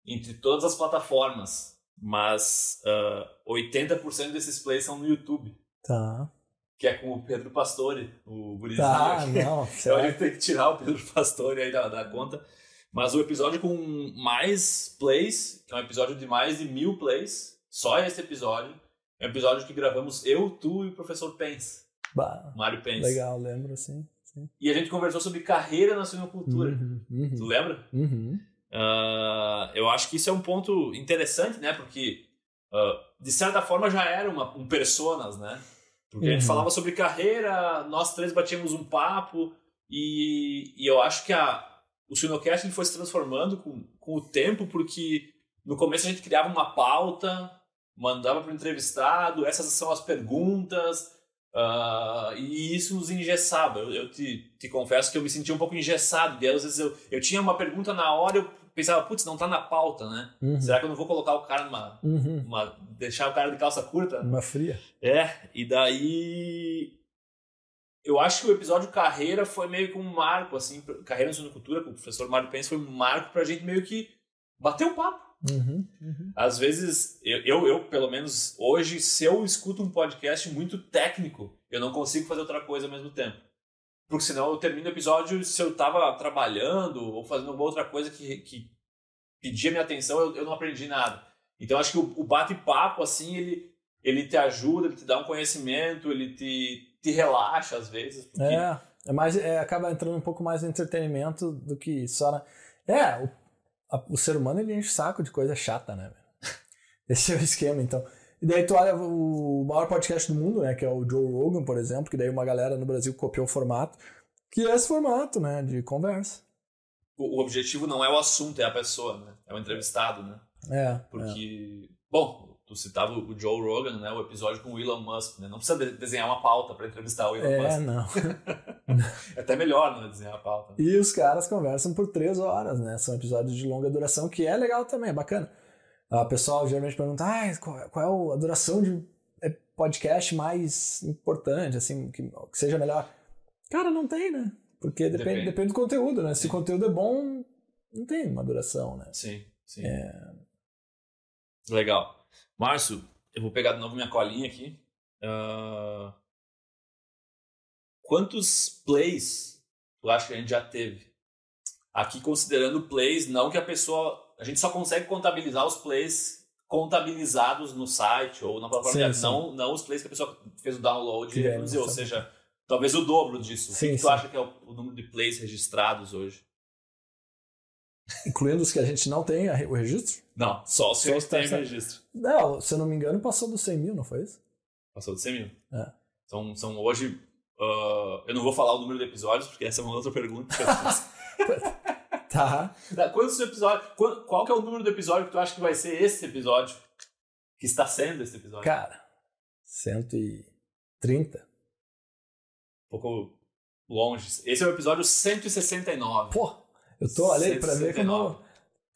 Speaker 2: entre todas as plataformas. Mas ah, 80% desses plays são no YouTube.
Speaker 3: Tá.
Speaker 2: Que é com o Pedro Pastore, o gurizinho.
Speaker 3: Tá,
Speaker 2: aqui.
Speaker 3: não.
Speaker 2: Então a gente tem que tirar o Pedro Pastore aí da, da conta. Mas o episódio com mais plays, que é um episódio de mais de mil plays, só esse episódio, é um episódio que gravamos eu, tu e o professor Pence,
Speaker 3: Bah,
Speaker 2: Mário Pence.
Speaker 3: legal, lembro, sim. sim.
Speaker 2: E a gente conversou sobre carreira na suinocultura.
Speaker 3: Uhum,
Speaker 2: Tu
Speaker 3: uhum,
Speaker 2: lembra?
Speaker 3: uhum.
Speaker 2: Ah, eu acho que isso é um ponto interessante, né? Porque, ah, de certa forma, já era uma, um personas, né? Porque a gente
Speaker 3: Uhum.
Speaker 2: falava sobre carreira, nós três batíamos um papo, e, e eu acho que a, o Sinocast foi se transformando com, com o tempo, porque no começo a gente criava uma pauta, mandava para o entrevistado, essas são as perguntas, ah, e isso nos engessava. Eu, eu te, te confesso que eu me sentia um pouco engessado, e às vezes eu, eu tinha uma pergunta na hora, eu pensava, putz, não tá na pauta, né?
Speaker 3: Uhum.
Speaker 2: Será que eu não vou colocar o cara numa.
Speaker 3: Uhum.
Speaker 2: uma- deixar o cara de calça curta?
Speaker 3: Uma fria.
Speaker 2: É, e daí. Eu acho que o episódio Carreira foi meio que um marco, assim, Carreira na Suinocultura, com o professor Mário Pence, foi um marco pra gente meio que bater o papo.
Speaker 3: Uhum. Uhum.
Speaker 2: Às vezes, eu, eu, eu, pelo menos hoje, se eu escuto um podcast muito técnico, eu não consigo fazer outra coisa ao mesmo tempo. Porque senão eu termino o episódio, se eu tava trabalhando ou fazendo alguma outra coisa que, que pedia minha atenção, eu, eu não aprendi nada. Então acho que o, o bate-papo, assim, ele, ele te ajuda, ele te dá um conhecimento, ele te, te relaxa às vezes. Porque,
Speaker 3: É, é mais, é, acaba entrando um pouco mais no entretenimento do que só na... É, o, a- o ser humano ele enche o saco de coisa chata, né? Esse é o esquema, então. E daí tu olha o maior podcast do mundo, né? Que é o Joe Rogan, por exemplo, que daí uma galera no Brasil copiou o formato, que é esse formato, né? De conversa.
Speaker 2: o, o objetivo não é o assunto, é a pessoa, né? É o entrevistado, né?
Speaker 3: É, é.
Speaker 2: Porque, bom, tu citava o Joe Rogan, né? O episódio com o Elon Musk, né? Não precisa de- desenhar uma pauta para entrevistar o Elon
Speaker 3: É,
Speaker 2: Musk.
Speaker 3: não.
Speaker 2: É até melhor não desenhar a pauta. né?
Speaker 3: E os caras conversam por três horas, né? São episódios de longa duração, que é legal também, é bacana. O pessoal geralmente pergunta, ah, qual, qual é o- a duração de é, podcast mais importante, assim, que, que seja melhor? Cara, não tem, né? Porque depende,
Speaker 2: Depende.
Speaker 3: depende do conteúdo, né? Se o conteúdo é bom, não tem uma duração, né?
Speaker 2: Sim, sim.
Speaker 3: É.
Speaker 2: Legal. Márcio, eu vou pegar de novo minha colinha aqui. Ah, Quantos plays tu acha que a gente já teve? Aqui considerando plays, não que a pessoa. A gente só consegue contabilizar os plays contabilizados no site ou na plataforma,
Speaker 3: Sim,
Speaker 2: não, não os plays que a pessoa fez o download e reproduziu, ou seja, talvez o dobro disso. o
Speaker 3: Sim,
Speaker 2: que, que tu
Speaker 3: sim.
Speaker 2: acha que é o, o número de plays registrados hoje?
Speaker 3: Incluindo os que a gente não tem o registro?
Speaker 2: Não, só os que
Speaker 3: Só
Speaker 2: a
Speaker 3: os
Speaker 2: gente tem
Speaker 3: que tá-
Speaker 2: registro.
Speaker 3: Não, se eu não me engano, passou dos 100 mil, não foi isso?
Speaker 2: Passou de 100 mil.
Speaker 3: É.
Speaker 2: São, são hoje. ah, eu não vou falar o número de episódios, porque essa é uma outra pergunta que eu fiz.
Speaker 3: Tá.
Speaker 2: Tá, Quantos episódios. Qual, qual que é o número do episódio que tu acha que vai ser esse episódio? Que está sendo esse episódio?
Speaker 3: Cara, 130.
Speaker 2: Um pouco longe. Esse é o episódio 169.
Speaker 3: Pô, eu tô ali pra ver
Speaker 2: 169.
Speaker 3: como.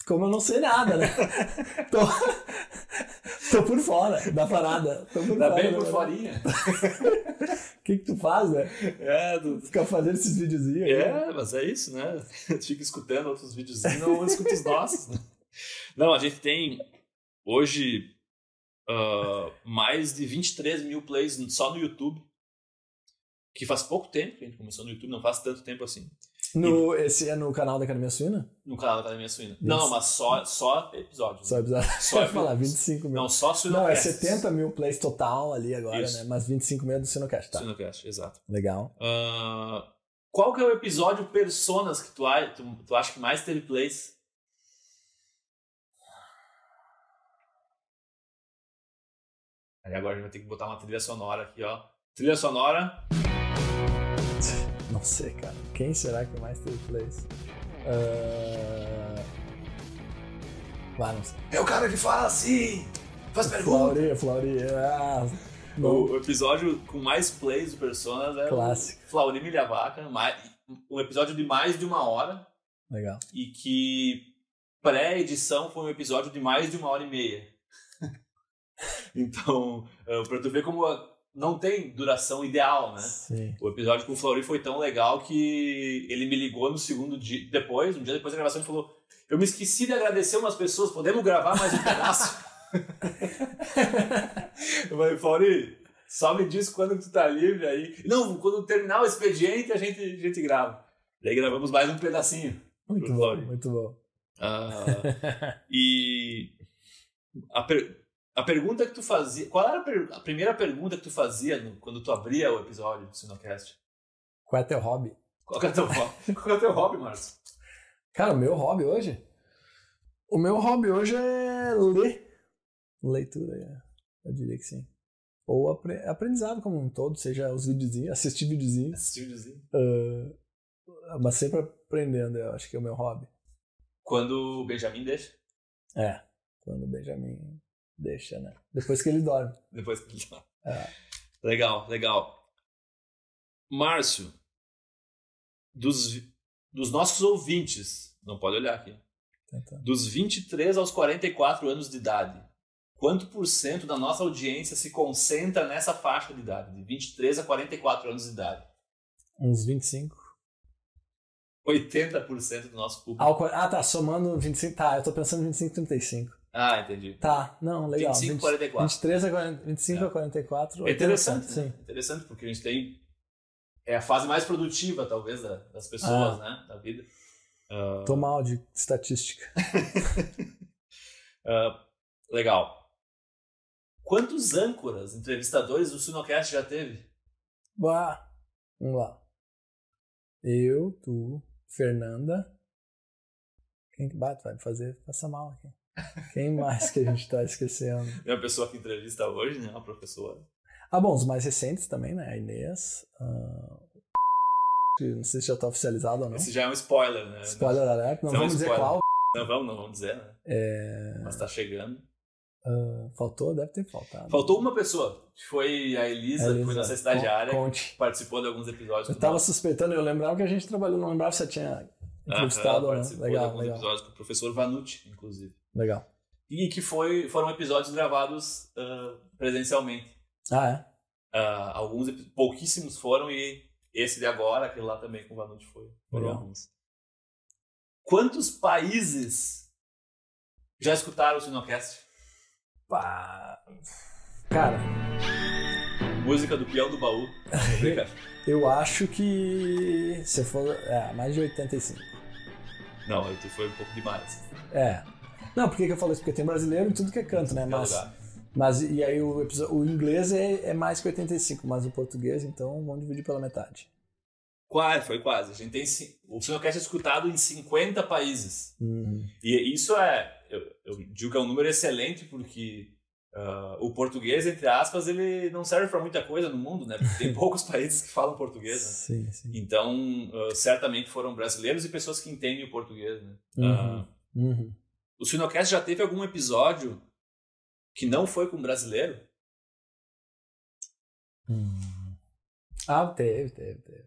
Speaker 3: Como eu não sei nada, né? tô, tô por fora da parada. Tô por
Speaker 2: Tá
Speaker 3: fora
Speaker 2: bem por forinha.
Speaker 3: O que, que tu faz, né?
Speaker 2: É, tu,
Speaker 3: Ficar fazendo esses videozinhos aí.
Speaker 2: É, mas é isso, né? Tu fica escutando outros e não escuta os nossos. Né? Não, a gente tem hoje ah, mais de 23 mil plays só no YouTube. Que faz pouco tempo que a gente começou no YouTube, não faz tanto tempo assim.
Speaker 3: No, esse é no canal da Academia Suína?
Speaker 2: No canal da Academia Suína. Não, não, mas só, só episódios.
Speaker 3: Só episódio.
Speaker 2: Só
Speaker 3: ia falar,
Speaker 2: episódios.
Speaker 3: 25 mil.
Speaker 2: Não, só
Speaker 3: Não, é
Speaker 2: Suinocast.
Speaker 3: 70 mil plays total ali agora,
Speaker 2: Isso.
Speaker 3: né? Mas 25 mil é do Sinocast, tá?
Speaker 2: Suinocast, exato.
Speaker 3: Legal.
Speaker 2: Ah, qual que é o episódio Personas que tu, tu, tu acha que mais teve plays? Aí agora a gente vai ter que botar uma trilha sonora aqui, ó. Trilha sonora.
Speaker 3: Não sei, cara. Quem será que mais teve plays? Uh... Vai, não sei.
Speaker 2: É o cara que fala assim! Faz
Speaker 3: Flaurinha, Flaurinha. Ah, não.
Speaker 2: O episódio com mais plays do Personas é
Speaker 3: Clássico.
Speaker 2: o Flaurim Milha Vaca. mais- Um episódio de mais de uma hora.
Speaker 3: Legal.
Speaker 2: E que pré-edição foi um episódio de mais de uma hora e meia. então, eh, pra tu ver como a- não tem duração ideal, né?
Speaker 3: Sim.
Speaker 2: O episódio com o Fleury foi tão legal que ele me ligou no segundo dia, depois, um dia depois da gravação, ele falou: Eu me esqueci de agradecer umas pessoas, podemos gravar mais um pedaço? Eu falei, Fleury, só me diz quando tu tá livre aí. Não, quando terminar o expediente a gente, a gente grava. Daí gravamos mais um pedacinho.
Speaker 3: Muito bom, muito bom.
Speaker 2: Ah, e a, per- a pergunta que tu fazia. Qual era a, per- a primeira pergunta que tu fazia no- quando tu abria o episódio do Sinocast?
Speaker 3: Qual é teu hobby?
Speaker 2: Qual que é o teu hobby? Qual é teu hobby, Márcio?
Speaker 3: Cara, o meu hobby hoje? O meu hobby hoje é ler. Leitura, é. eu diria que sim. Ou apre- aprendizado como um todo, seja os videozinhos, assistir videozinhos.
Speaker 2: Assistir videozinho.
Speaker 3: ah, mas sempre aprendendo, eu acho que é o meu hobby.
Speaker 2: Quando o Benjamin deixa,
Speaker 3: É, quando o Benjamin deixa, né? Depois que ele dorme.
Speaker 2: depois que ele tá.
Speaker 3: É.
Speaker 2: Legal, legal. Márcio, dos, dos nossos ouvintes, não pode olhar aqui,
Speaker 3: Tentando.
Speaker 2: dos 23 aos 44 anos de idade, quanto por cento da nossa audiência se concentra nessa faixa de idade, de 23 a 44 anos de idade?
Speaker 3: Uns 25.
Speaker 2: 80% do nosso público.
Speaker 3: Ah, ah, tá, somando 25. Tá, eu tô pensando em 25 35.
Speaker 2: Ah, entendi.
Speaker 3: Tá, não, legal.
Speaker 2: 25,
Speaker 3: 20
Speaker 2: 44.
Speaker 3: 23 a 40, 25
Speaker 2: É.
Speaker 3: a 44.
Speaker 2: É interessante,
Speaker 3: sim.
Speaker 2: né? Interessante, porque a gente tem. É a fase mais produtiva, talvez, da- das pessoas, né? Da vida. Ah,
Speaker 3: Tô mal de estatística.
Speaker 2: ah, legal. Quantos âncoras, entrevistadores o Sinocast já teve?
Speaker 3: Bah, vamos lá. Eu, tu, Fernanda. Quem que bate? Vai me fazer passar mal aqui. Quem mais que a gente tá esquecendo?
Speaker 2: É uma pessoa que entrevista hoje, né? Uma professora.
Speaker 3: Ah, bom, os mais recentes também, né? A Inês. ah, Não sei se já tá oficializado ou não.
Speaker 2: Esse já é um spoiler, né?
Speaker 3: Spoiler alert, não
Speaker 2: Isso é
Speaker 3: vamos dizer
Speaker 2: spoiler.
Speaker 3: qual.
Speaker 2: Não vamos, não vamos dizer, né?
Speaker 3: É,
Speaker 2: Mas tá chegando.
Speaker 3: ah, faltou? Deve ter faltado.
Speaker 2: Faltou uma pessoa, que foi a Elisa, que foi
Speaker 3: Elisa,
Speaker 2: nossa estagiária,
Speaker 3: con- Conte.
Speaker 2: participou de alguns episódios.
Speaker 3: Eu tava suspeitando, eu lembrava que a gente trabalhou, não lembrava se você tinha entrevistado
Speaker 2: Aham,
Speaker 3: ou não.
Speaker 2: participou de
Speaker 3: Legal,
Speaker 2: alguns
Speaker 3: legal.
Speaker 2: episódios com o professor Vanucci, inclusive.
Speaker 3: Legal.
Speaker 2: E que foi, foram episódios gravados ah, presencialmente.
Speaker 3: Ah, é?
Speaker 2: Ah, alguns, pouquíssimos foram e esse de agora, aquele lá também com o Vanucci foi. Foram
Speaker 3: Legal.
Speaker 2: alguns. Quantos países já escutaram o Sinocast?
Speaker 3: Pá. Cara,
Speaker 2: Música do Peão do Baú.
Speaker 3: Eu acho que se for. É, mais de 85.
Speaker 2: Não, tu foi um pouco demais.
Speaker 3: É. Não, por que, que eu falo isso? Porque tem brasileiro em tudo que é canto, né?
Speaker 2: Qualquer
Speaker 3: Mas, mas e aí o, o inglês é, é mais que 85, mas o português, então vamos dividir pela metade.
Speaker 2: Quase, foi quase. A gente tem o Sinocast é escutado em 50 países.
Speaker 3: Uhum.
Speaker 2: E isso é, eu, eu digo que é um número excelente porque ah, o português, entre aspas, ele não serve para muita coisa no mundo, né? Porque tem poucos países que falam português, né?
Speaker 3: Sim, sim.
Speaker 2: Então, ah, certamente foram brasileiros e pessoas que entendem o português, né?
Speaker 3: Uhum.
Speaker 2: Ah,
Speaker 3: Uhum.
Speaker 2: O Sinocast já teve algum episódio que não foi com brasileiro?
Speaker 3: Hum. Ah, teve, teve, teve.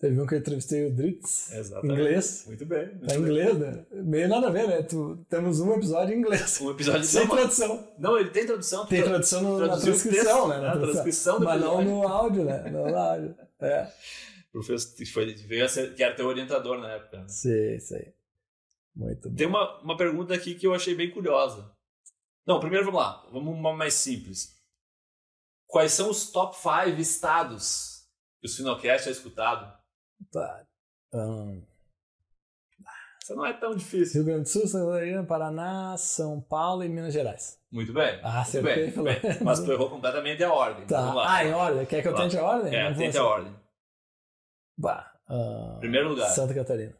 Speaker 3: Teve um que eu entrevistei o Dritz,
Speaker 2: Exatamente.
Speaker 3: inglês.
Speaker 2: Muito bem. Muito
Speaker 3: Tá em inglês, né? Meio nada a ver, né? Tu, temos um episódio em inglês.
Speaker 2: Um episódio
Speaker 3: Sem
Speaker 2: não,
Speaker 3: tradução.
Speaker 2: não, ele tem tradução.
Speaker 3: Tem
Speaker 2: tra-
Speaker 3: tradução no, na transcrição, né? Na
Speaker 2: A transcrição do
Speaker 3: Mas não
Speaker 2: episódio.
Speaker 3: no áudio, né? Não no áudio. É.
Speaker 2: Professor foi, veio a ser, que era teu orientador na época. né?
Speaker 3: Sei, sei. Muito bom.
Speaker 2: Tem uma, uma pergunta aqui que eu achei bem curiosa. Não, primeiro vamos lá. Vamos uma mais simples. Quais são os top 5 estados que o Sinocast é escutado?
Speaker 3: Tá. Ahn,
Speaker 2: Isso não é tão difícil.
Speaker 3: Rio Grande do Sul, Santa Catarina, Paraná, São Paulo e Minas Gerais.
Speaker 2: Muito bem.
Speaker 3: Ah,
Speaker 2: muito
Speaker 3: acertei,
Speaker 2: bem,
Speaker 3: pelo
Speaker 2: bem. Mas tu errou completamente a ordem.
Speaker 3: Tá.
Speaker 2: Lá.
Speaker 3: Ah, em ordem? Quer que eu tente a ordem?
Speaker 2: É, tente a
Speaker 3: assim.
Speaker 2: ordem.
Speaker 3: Bah, ah,
Speaker 2: Primeiro lugar.
Speaker 3: Santa Catarina.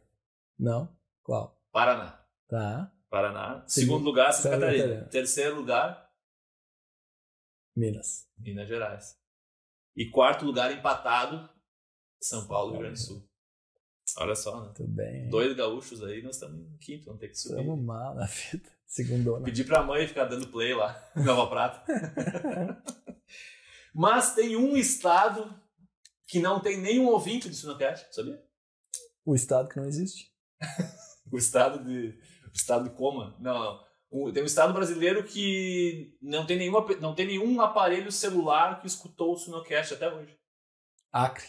Speaker 3: Não? Qual?
Speaker 2: Paraná.
Speaker 3: Tá.
Speaker 2: Paraná.
Speaker 3: Sim.
Speaker 2: Segundo lugar, Santa, Catarina.
Speaker 3: Catarina.
Speaker 2: Terceiro lugar,
Speaker 3: Minas.
Speaker 2: Minas Gerais. E quarto lugar, empatado, São Paulo e Rio Grande do Sul. Olha só, né?
Speaker 3: Muito bem.
Speaker 2: Dois gaúchos aí, nós estamos em quinto, vamos ter que subir.
Speaker 3: Estamos mal na vida. Segundona.
Speaker 2: Pedir pra mãe ficar dando play lá, Nova Prata. Mas tem um estado que não tem nenhum ouvinte do Sinocast, sabia?
Speaker 3: O estado que não existe.
Speaker 2: O estado de. O estado de coma. Não, não. O- tem um estado brasileiro que não tem, nenhum, ap- não tem nenhum aparelho celular que escutou o Sinocast até hoje.
Speaker 3: Acre.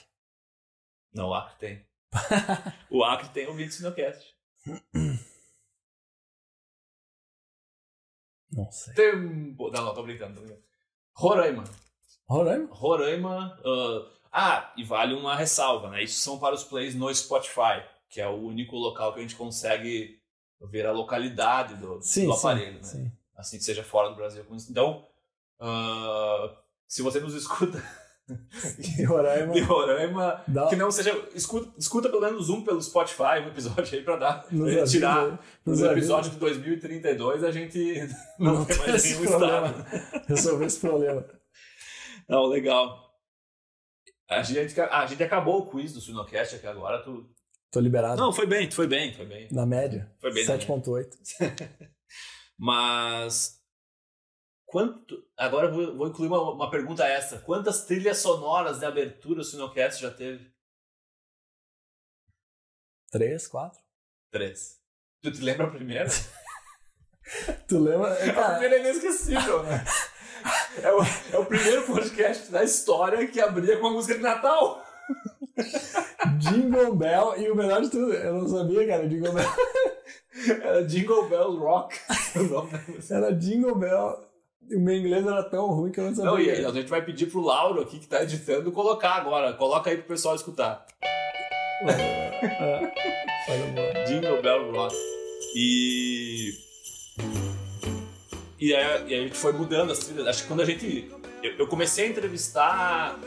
Speaker 2: Não, o Acre tem. o Acre tem ouvido o Sinocast.
Speaker 3: Não sei.
Speaker 2: Tem... um- Não, não, tô brincando, tô brincando. Roraima.
Speaker 3: Roraima?
Speaker 2: Roraima. ah, ah, e vale uma ressalva, né? Isso são para os plays no Spotify, que é o único local que a gente consegue ver a localidade do,
Speaker 3: Sim,
Speaker 2: do
Speaker 3: sim,
Speaker 2: aparelho, né?
Speaker 3: sim.
Speaker 2: Assim que seja fora do Brasil. Então, ah, se você nos escuta
Speaker 3: E Roraima.
Speaker 2: de Roraima,
Speaker 3: Dá,
Speaker 2: que não seja. Escuta, escuta pelo menos um pelo Spotify, um episódio aí pra dar.
Speaker 3: nos
Speaker 2: gente tirar.
Speaker 3: avisa- nos
Speaker 2: No
Speaker 3: avisa-
Speaker 2: episódio de 2032 a gente não,
Speaker 3: Não
Speaker 2: tem mais nenhum
Speaker 3: problema.
Speaker 2: estado.
Speaker 3: resolver esse problema.
Speaker 2: Não, legal. A gente, a gente acabou o quiz do Sinocast aqui agora. Tu...
Speaker 3: Tô liberado.
Speaker 2: Não, foi bem, foi bem, foi bem.
Speaker 3: Na média.
Speaker 2: Foi bem na
Speaker 3: 7.8.
Speaker 2: Mas. Quanto. Agora vou, vou incluir uma, uma pergunta extra. Quantas trilhas sonoras de abertura o Sinocast já teve?
Speaker 3: 3, 4.
Speaker 2: Três. Tu te lembra a primeira?
Speaker 3: Tu lembra?
Speaker 2: A
Speaker 3: Cara,
Speaker 2: primeira é inesquecível, né? É o, é o primeiro podcast da história que abria com a música de Natal.
Speaker 3: Jingle Bell. E o melhor de tudo, eu não sabia, cara. Jingle Bell.
Speaker 2: Era Jingle Bells Rock.
Speaker 3: Era Jingle Bell. E o meu inglês era tão ruim que eu não sabia.
Speaker 2: Não, e aí, a gente vai pedir pro Lauro aqui que tá editando colocar agora. Coloca aí pro pessoal escutar.
Speaker 3: Olha, boa.
Speaker 2: Jingle Bell Rock. E. E aí, e aí a gente foi mudando as trilhas. Acho que quando a gente. Eu, eu comecei a entrevistar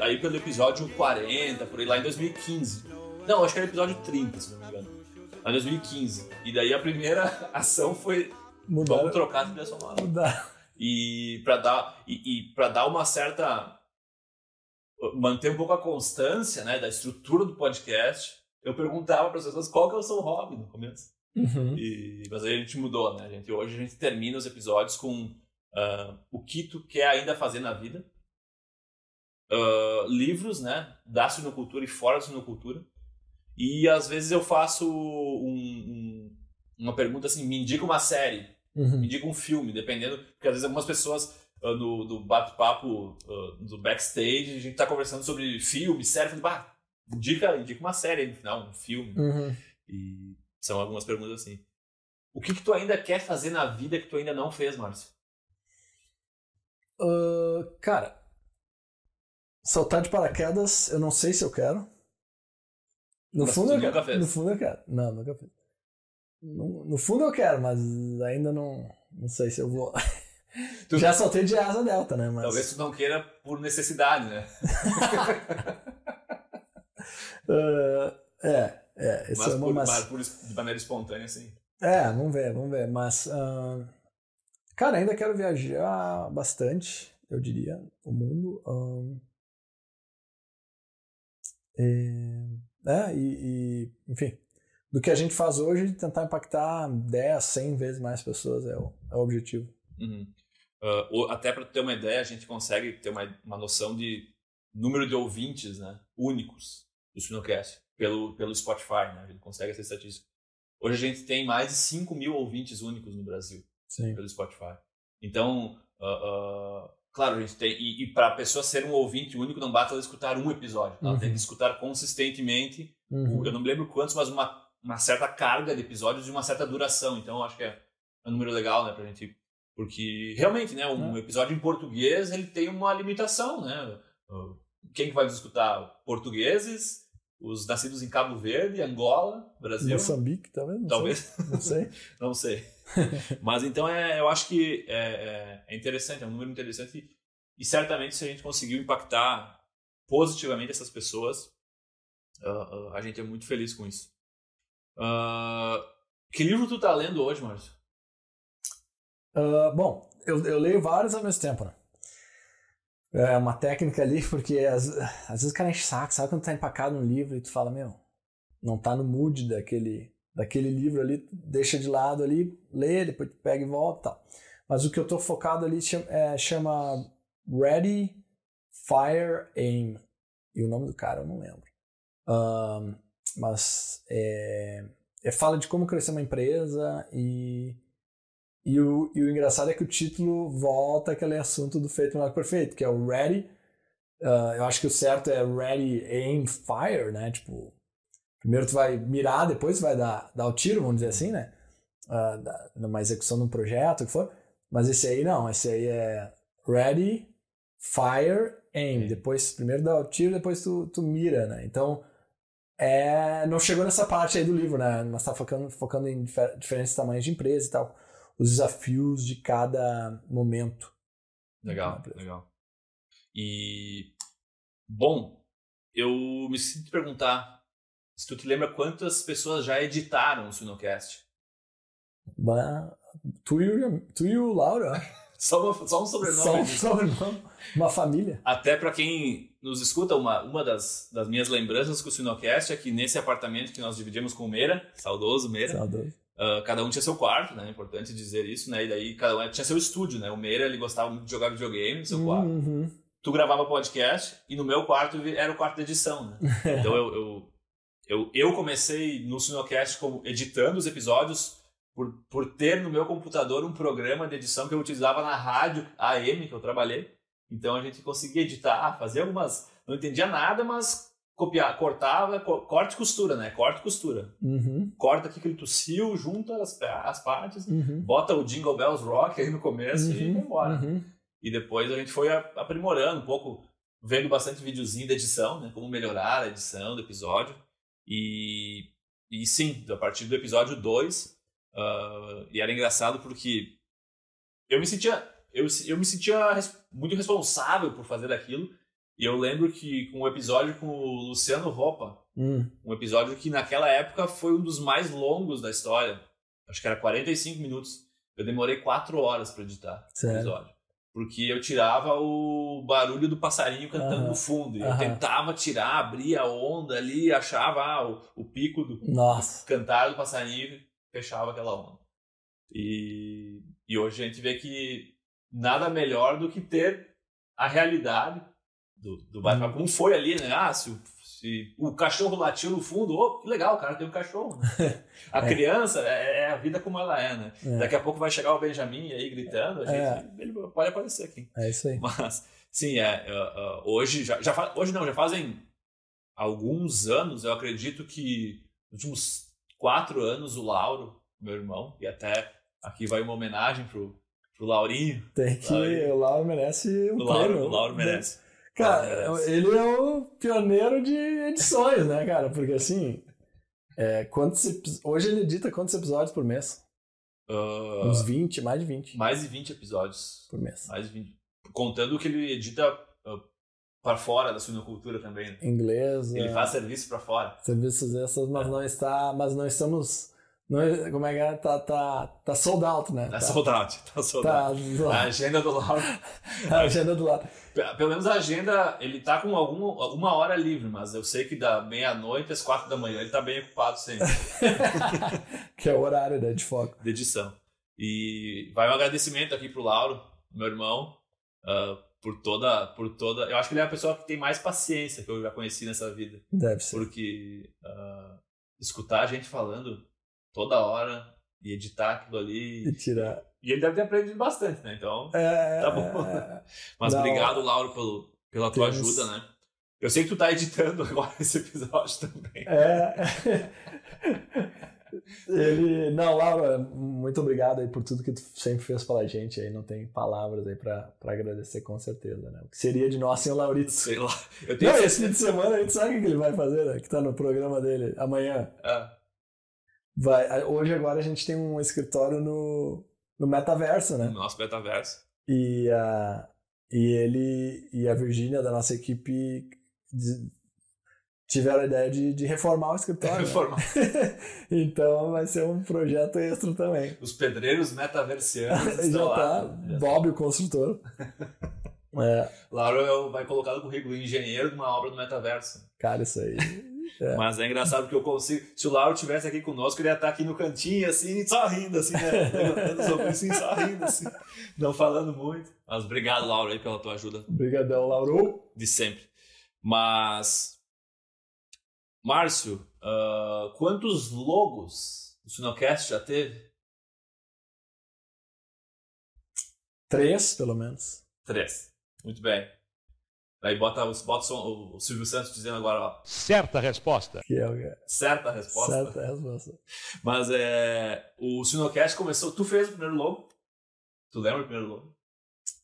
Speaker 2: aí pelo episódio 40, por aí lá em 2015. Não, acho que era episódio 30, se não me engano. Lá em 2015. E daí a primeira ação foi.
Speaker 3: Mudaram.
Speaker 2: Vamos trocar a trilha sonora.
Speaker 3: Mudaram.
Speaker 2: e para dar e, e para dar uma certa manter um pouco a constância né da estrutura do podcast eu perguntava para as pessoas qual que é o seu hobby no começo
Speaker 3: Uhum.
Speaker 2: e, mas aí a gente mudou né a gente hoje a gente termina os episódios com ah, o que tu quer ainda fazer na vida Ah, livros né da sinocultura e fora da sinocultura e às vezes eu faço um- um- uma pergunta assim me indica uma série
Speaker 3: Uhum.
Speaker 2: me diga um filme, dependendo, porque às vezes algumas pessoas ah, no, no bate-papo ah, do backstage, a gente tá conversando sobre filme, série, falando, bah, indica, indica uma série no final, um filme.
Speaker 3: Uhum.
Speaker 2: E são algumas perguntas assim. O que que tu ainda quer fazer na vida que tu ainda não fez, Márcio?
Speaker 3: Ah, cara, saltar de paraquedas, eu não sei se eu quero. No
Speaker 2: Mas
Speaker 3: fundo eu quero.
Speaker 2: fez?
Speaker 3: No fundo eu quero. Não, nunca fiz. No, no fundo eu quero, mas ainda não, não sei se eu vou.
Speaker 2: Tu-
Speaker 3: Já saltei de asa delta, né? Mas,
Speaker 2: Talvez tu não queira por necessidade, né?
Speaker 3: Ah, é, é, esse
Speaker 2: Mas,
Speaker 3: é uma
Speaker 2: por,
Speaker 3: mas-
Speaker 2: por de maneira espontânea, assim.
Speaker 3: É, vamos ver, vamos ver. Mas, ah, cara, ainda quero viajar bastante, eu diria, o mundo. ah, é, é, e, e, enfim, do que a gente faz hoje, tentar impactar 10, 100 vezes mais pessoas é o, é o objetivo.
Speaker 2: Uhum. Ou- até para ter uma ideia, a gente consegue ter uma, uma noção de número de ouvintes, né? Únicos. do Suinocast pelo, pelo Spotify, né? A gente consegue essa estatística. Hoje a gente tem mais de 5 mil ouvintes únicos no Brasil
Speaker 3: Sim.
Speaker 2: pelo Spotify. Então, uh, uh, claro, a gente tem. E, e para a pessoa ser um ouvinte único, não basta ela escutar um episódio. Ela
Speaker 3: Uhum.
Speaker 2: tem que escutar consistentemente.
Speaker 3: Uhum.
Speaker 2: Eu não me lembro quantos, mas uma, uma certa carga de episódios de uma certa duração. Então, eu acho que é um número legal, né, pra gente. Porque realmente, né, um
Speaker 3: É.
Speaker 2: episódio em português ele tem uma limitação, né? Quem que vai nos escutar? Portugueses, os nascidos em Cabo Verde, Angola, Brasil.
Speaker 3: Moçambique, talvez? Não
Speaker 2: Talvez.
Speaker 3: sei. Não sei.
Speaker 2: Não sei. Mas então é, eu acho que é, é- é interessante, é um número interessante. E, e certamente se a gente conseguiu impactar positivamente essas pessoas, ah, ah, a gente é muito feliz com isso. Ah, que livro tu tá lendo hoje, Márcio?
Speaker 3: Bom, eu, eu leio vários ao mesmo tempo, né? É uma técnica ali, porque às, às vezes o cara enche saco, sabe quando tá empacado no livro e tu fala, meu, não tá no mood daquele, daquele livro ali, deixa de lado ali, lê, depois tu pega e volta e tal. Mas o que eu tô focado ali chama, é, chama Ready, Fire, Aim. E o nome do cara eu não lembro. Ahn, mas é, é, fala de como crescer uma empresa e e o, e o engraçado é que o título volta àquele assunto do feito melhor que perfeito, que é o ready. Ah, eu acho que o certo é ready, aim, fire, né? Tipo, primeiro tu vai mirar, depois tu vai dar, dar o tiro, vamos dizer assim, né? Ah, da- numa execução de um projeto, o que for. Mas esse aí não, esse aí é ready, fire, aim.
Speaker 2: É.
Speaker 3: Depois, primeiro dá o tiro, depois tu, tu mira, né? Então, é, não chegou nessa parte aí do livro, né? Mas tá focando, focando em difer- diferentes tamanhos de empresa e tal os desafios de cada momento.
Speaker 2: Legal, legal. E, bom, eu me sinto perguntar se tu te lembra quantas pessoas já editaram o Sinocast.
Speaker 3: Ba- Tu e o, tu e o Laura.
Speaker 2: Só, uma- só um sobrenome.
Speaker 3: Só um sobrenome, uma família.
Speaker 2: Até para quem nos escuta, uma, uma das, das minhas lembranças com o Sinocast é que nesse apartamento que nós dividimos com o Meira, saudoso Meira,
Speaker 3: Saudoso.
Speaker 2: Ah, cada um tinha seu quarto, né? É importante dizer isso, né? E daí cada um tinha seu estúdio, né? O Meira, ele gostava muito de jogar videogame no seu quarto.
Speaker 3: Uhum.
Speaker 2: Tu gravava podcast e no meu quarto era o quarto de edição, né? Então eu, eu, eu, eu comecei no Sinocast como editando os episódios por, por ter no meu computador um programa de edição que eu utilizava na rádio AM que eu trabalhei. Então a gente conseguia editar, fazer algumas. Não entendia nada, mas copiar, cortava, co- corte e costura, né? Corte e costura.
Speaker 3: Uhum.
Speaker 2: Corta aqui que ele tossiu, junta as, as partes,
Speaker 3: Uhum.
Speaker 2: bota o Jingle Bells Rock aí no começo e
Speaker 3: Uhum.
Speaker 2: vai embora.
Speaker 3: Uhum.
Speaker 2: E depois a gente foi aprimorando um pouco, vendo bastante videozinho de edição, né? Como melhorar a edição do episódio. E, e sim, a partir do episódio 2, e era engraçado porque eu me sentia, eu, eu me sentia muito responsável por fazer aquilo. E eu lembro que com o episódio com o Luciano Roppa,
Speaker 3: Hum.
Speaker 2: um episódio que naquela época foi um dos mais longos da história. Acho que era 45 minutos. Eu demorei 4 horas para editar o episódio. Porque eu tirava o barulho do passarinho cantando
Speaker 3: Aham.
Speaker 2: no fundo. E eu
Speaker 3: Aham.
Speaker 2: tentava tirar, abrir a onda ali, achava ah, o, o pico do
Speaker 3: Nossa.
Speaker 2: cantar do passarinho e fechava aquela onda. E, e hoje a gente vê que nada melhor do que ter a realidade do, do bate-papo. Como foi ali, né? Ah, se o, se o cachorro latiu no fundo, ô, que legal, o cara tem um cachorro. né? A
Speaker 3: É.
Speaker 2: criança é, é a vida como ela é, né?
Speaker 3: É.
Speaker 2: Daqui a pouco vai chegar o Benjamin aí gritando, a gente,
Speaker 3: É.
Speaker 2: ele pode aparecer aqui.
Speaker 3: É isso aí.
Speaker 2: Mas, sim, é, é, é, hoje, já, já fa- hoje não, já fazem alguns anos, eu acredito que nos últimos quatro anos o Lauro, meu irmão, e até aqui vai uma homenagem pro, pro Laurinho.
Speaker 3: Tem que.
Speaker 2: Laura.
Speaker 3: O Lauro merece um
Speaker 2: O Lauro,
Speaker 3: prêmio.
Speaker 2: o Lauro merece.
Speaker 3: Cara,
Speaker 2: Lauro merece.
Speaker 3: ele é o pioneiro de edições, né, cara? Porque assim. é, quantos, hoje ele edita quantos episódios por mês?
Speaker 2: Ah,
Speaker 3: Uns 20, mais de 20
Speaker 2: mais de 20 episódios.
Speaker 3: por mês.
Speaker 2: Mais de 20. Contando que ele edita ah, para fora da suinocultura também. né?
Speaker 3: Inglês,
Speaker 2: Ele
Speaker 3: é,
Speaker 2: faz serviço para fora.
Speaker 3: serviços extras, mas não está. Mas não estamos. Não, é- como é que é? Tá, tá, tá sold out, né?
Speaker 2: Tá sold out. Tá sold
Speaker 3: Tá,
Speaker 2: out. A agenda do Lauro
Speaker 3: a agenda do lado.
Speaker 2: Pe- Pelo menos a agenda, ele tá com algum, alguma hora livre, mas eu sei que da meia-noite às quatro da manhã ele tá bem ocupado sempre,
Speaker 3: que é o horário né, de foco.
Speaker 2: de edição. E vai um agradecimento aqui pro Lauro, meu irmão, ah, por toda, por toda. Eu acho que ele é a pessoa que tem mais paciência que eu já conheci nessa vida.
Speaker 3: Deve ser.
Speaker 2: Porque uh, escutar a gente falando toda hora e editar aquilo ali.
Speaker 3: E tirar.
Speaker 2: E ele deve ter aprendido bastante, né? Então,
Speaker 3: É,
Speaker 2: tá bom. Mas
Speaker 3: Não.
Speaker 2: obrigado, Lauro, pelo, pela tua
Speaker 3: Temos-
Speaker 2: ajuda, né? Eu sei que tu tá editando agora esse episódio também.
Speaker 3: É. Ele. Não, Laura, muito obrigado aí por tudo que tu sempre fez pela gente aí. Não tem palavras aí pra, pra agradecer com certeza, né? O que seria de nós sem o Laurito?
Speaker 2: Sei lá. Eu tenho
Speaker 3: Não, esse fim de semana a gente sabe o que ele vai fazer, né? Que tá no programa dele. Amanhã.
Speaker 2: Ah,
Speaker 3: Vai. Hoje agora a gente tem um escritório no, no metaverso, né?
Speaker 2: no nosso metaverso.
Speaker 3: E, a, e ele e a Virgínia da nossa equipe tiveram a ideia de, de reformar o escritório. né?
Speaker 2: Reformar.
Speaker 3: então vai ser um projeto extra também.
Speaker 2: Os pedreiros metaversianos
Speaker 3: Já
Speaker 2: estão
Speaker 3: tá
Speaker 2: lá. Já
Speaker 3: Bob o construtor. É,
Speaker 2: Lauro é vai colocar no currículo engenheiro de uma obra do metaverso.
Speaker 3: cara, isso aí. É.
Speaker 2: Mas é engraçado porque eu consigo. Se o Lauro estivesse aqui conosco, ele ia estar aqui no cantinho, assim, só rindo, assim, né? Levantando os ombros, assim, só rindo, assim. Não falando muito. Mas obrigado, Lauro, aí, pela tua ajuda
Speaker 3: Obrigadão, Lauro.
Speaker 2: de sempre. Mas. Márcio, ah, quantos logos o Sinocast já teve?
Speaker 3: Três, pelo menos.
Speaker 2: Três. Muito bem. Aí bota, os- bota o, o Silvio Santos dizendo agora, ó,
Speaker 4: Certa resposta.
Speaker 3: Que é
Speaker 2: certa resposta.
Speaker 3: certa resposta.
Speaker 2: Mas é. O Sinocast começou. Tu fez o primeiro logo? Tu lembra o primeiro logo?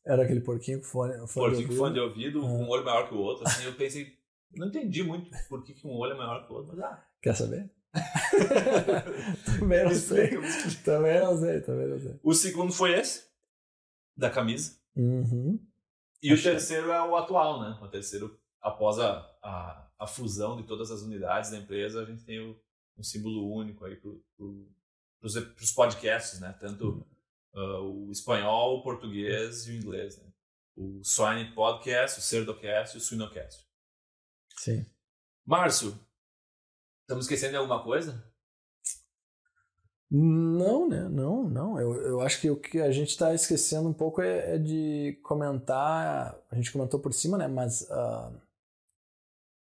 Speaker 3: Era aquele porquinho com fone, fone de
Speaker 2: Porquinho com
Speaker 3: ouvido.
Speaker 2: fone de ouvido, um olho maior que o outro. Assim, eu pensei. Não entendi muito por que, que um olho é maior que o outro, mas ah.
Speaker 3: Quer saber? também não sei. Também não sei, também não sei.
Speaker 2: O segundo foi esse, da camisa.
Speaker 3: Uhum.
Speaker 2: E o
Speaker 3: Acho que é.
Speaker 2: terceiro é o atual, né? O terceiro, após a, a, a fusão de todas as unidades da empresa, a gente tem o, um símbolo único aí para pro, pros podcasts, né? Tanto ah, o espanhol, o português e o inglês, né? O Swine Podcast, o Cerdocast e o Suinocast.
Speaker 3: Sim.
Speaker 2: Márcio, estamos esquecendo de alguma coisa?
Speaker 3: Não, né? Não, não. Eu, eu acho que o que a gente está esquecendo um pouco é, é de comentar. A gente comentou por cima, né? Mas ah,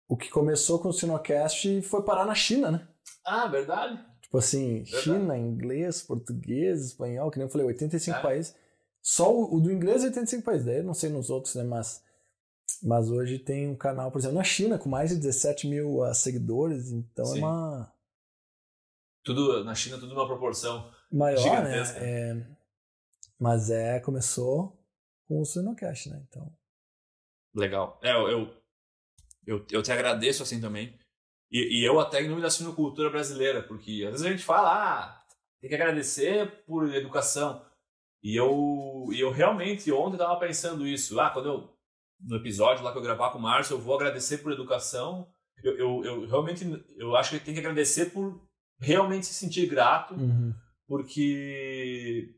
Speaker 3: o que começou com o Sinocast foi parar na China, né?
Speaker 2: Ah, verdade.
Speaker 3: Tipo assim,
Speaker 2: Verdade.
Speaker 3: China, inglês, português, espanhol, que nem eu falei, 85
Speaker 2: É.
Speaker 3: países. Só o, o do inglês é 85 países, daí eu não sei nos outros, né? Mas, mas hoje tem um canal, por exemplo, na China, com mais de 17 mil ah, seguidores, então
Speaker 2: Sim.
Speaker 3: é uma
Speaker 2: Tudo, na China, tudo numa proporção.
Speaker 3: maior,
Speaker 2: Gigantesca.
Speaker 3: né? É, mas é, começou com o Sinocast, né? Então,
Speaker 2: Legal. É, eu, eu, eu, eu te agradeço assim também. E, e eu até em nome da sinocultura brasileira, porque às vezes a gente fala, ah, tem que agradecer por educação. E eu, e eu realmente ontem estava pensando isso. Ah, quando eu, no episódio lá que eu gravar com o Márcio, eu vou agradecer por educação. Eu, eu, eu realmente, eu acho que tem que agradecer por realmente se sentir grato
Speaker 3: uhum.
Speaker 2: porque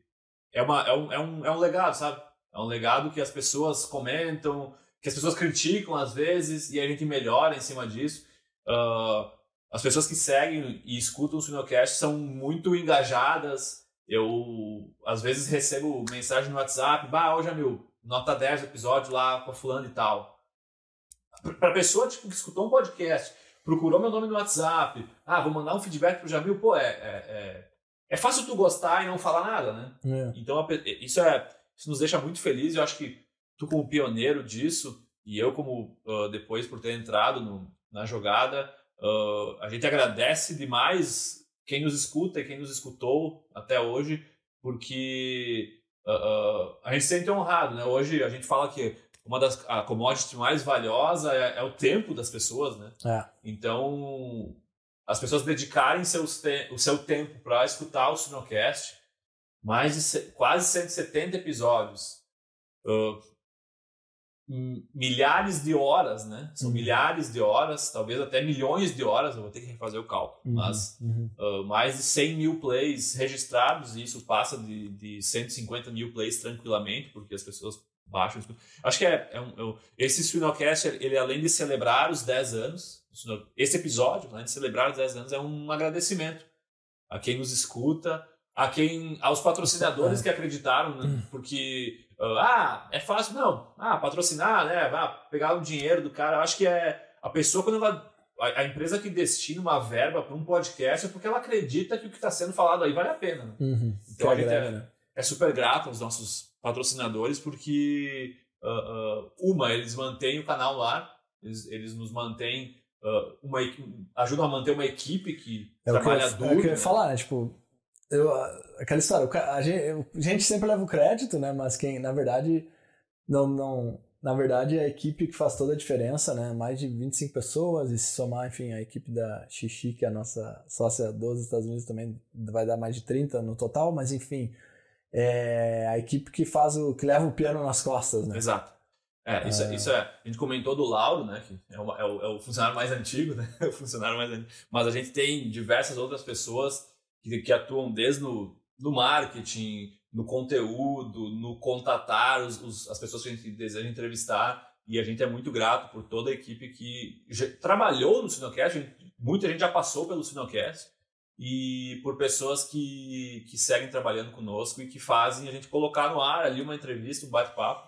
Speaker 2: é, uma, é, um, é, um, é um legado, sabe? É um legado que as pessoas comentam, que as pessoas criticam às vezes e a gente melhora em cima disso. Ah, as pessoas que seguem e escutam o Sinocast são muito engajadas. Eu, às vezes, recebo mensagem no WhatsApp: Bah, ô Jamil, nota 10 o episódio lá com a fulano e tal. Pra pessoa tipo, que escutou um podcast, procurou meu nome no WhatsApp, ah, vou mandar um feedback pro Jamil, pô, é, é, é, é fácil tu gostar e não falar nada, né?
Speaker 3: É.
Speaker 2: Então isso é isso nos deixa muito felizes. Eu acho que tu como pioneiro disso e eu como ah, depois por ter entrado no- na jogada, ah, a gente agradece demais quem nos escuta e quem nos escutou até hoje, porque ah, a gente se sente honrado, né? Hoje a gente fala que uma das a commodity mais valiosa é, é o tempo das pessoas, né?
Speaker 3: É.
Speaker 2: Então, as pessoas dedicarem seus te- o seu tempo para escutar o Sinocast, mais de quase 170 episódios, m- milhares de horas, né? São
Speaker 3: Uhum.
Speaker 2: milhares de horas, talvez até milhões de horas, eu vou ter que refazer o cálculo,
Speaker 3: Uhum,
Speaker 2: mas
Speaker 3: uhum.
Speaker 2: ah, mais de 100 mil plays registrados, e isso passa de, de 150 mil plays tranquilamente, porque as pessoas escutam. Acho que é, é um, é um- esse Suinocast, ele além de celebrar os 10 anos, esse episódio, além de celebrar os 10 anos, é um agradecimento a quem nos escuta, a quem, aos patrocinadores
Speaker 3: É.
Speaker 2: que acreditaram, né? porque ah, é fácil, não, ah, patrocinar, né, ah, pegar o dinheiro do cara, acho que é a pessoa quando ela, a, a empresa que destina uma verba para um podcast é porque ela acredita que o que está sendo falado aí vale a pena. Né?
Speaker 3: Uhum.
Speaker 2: Então a gente é, né? é, super grato aos nossos patrocinadores porque, uh, uh, uma, eles mantêm o canal no ar, eles, eles nos mantêm uh, uma ajudam a manter uma equipe que é trabalha
Speaker 3: que eu, duro. É o que eu ia falar, né? Tipo, eu, aquela história, a gente, a gente sempre leva o crédito, né? Mas quem, na verdade, não, não, na verdade, é a equipe que faz toda a diferença, né? Mais de 25 pessoas, e se somar, enfim, a equipe da Xixi, que é a nossa sócia dos Estados Unidos, também vai dar mais de 30 no total, mas enfim, é a equipe que faz o. que leva o piano nas costas, né?
Speaker 2: Exato. É, isso, é. isso é. A gente comentou do Lauro, né? Que é, uma, é, o, é o, funcionário mais antigo, né? o funcionário mais antigo. Mas a gente tem diversas outras pessoas que, que atuam desde no, no marketing, no conteúdo, no contatar os, os, as pessoas que a gente deseja entrevistar. E a gente é muito grato por toda a equipe que trabalhou no Sinocast. Muita gente já passou pelo Sinocast. E por pessoas que, que seguem trabalhando conosco e que fazem a gente colocar no ar ali uma entrevista, um bate-papo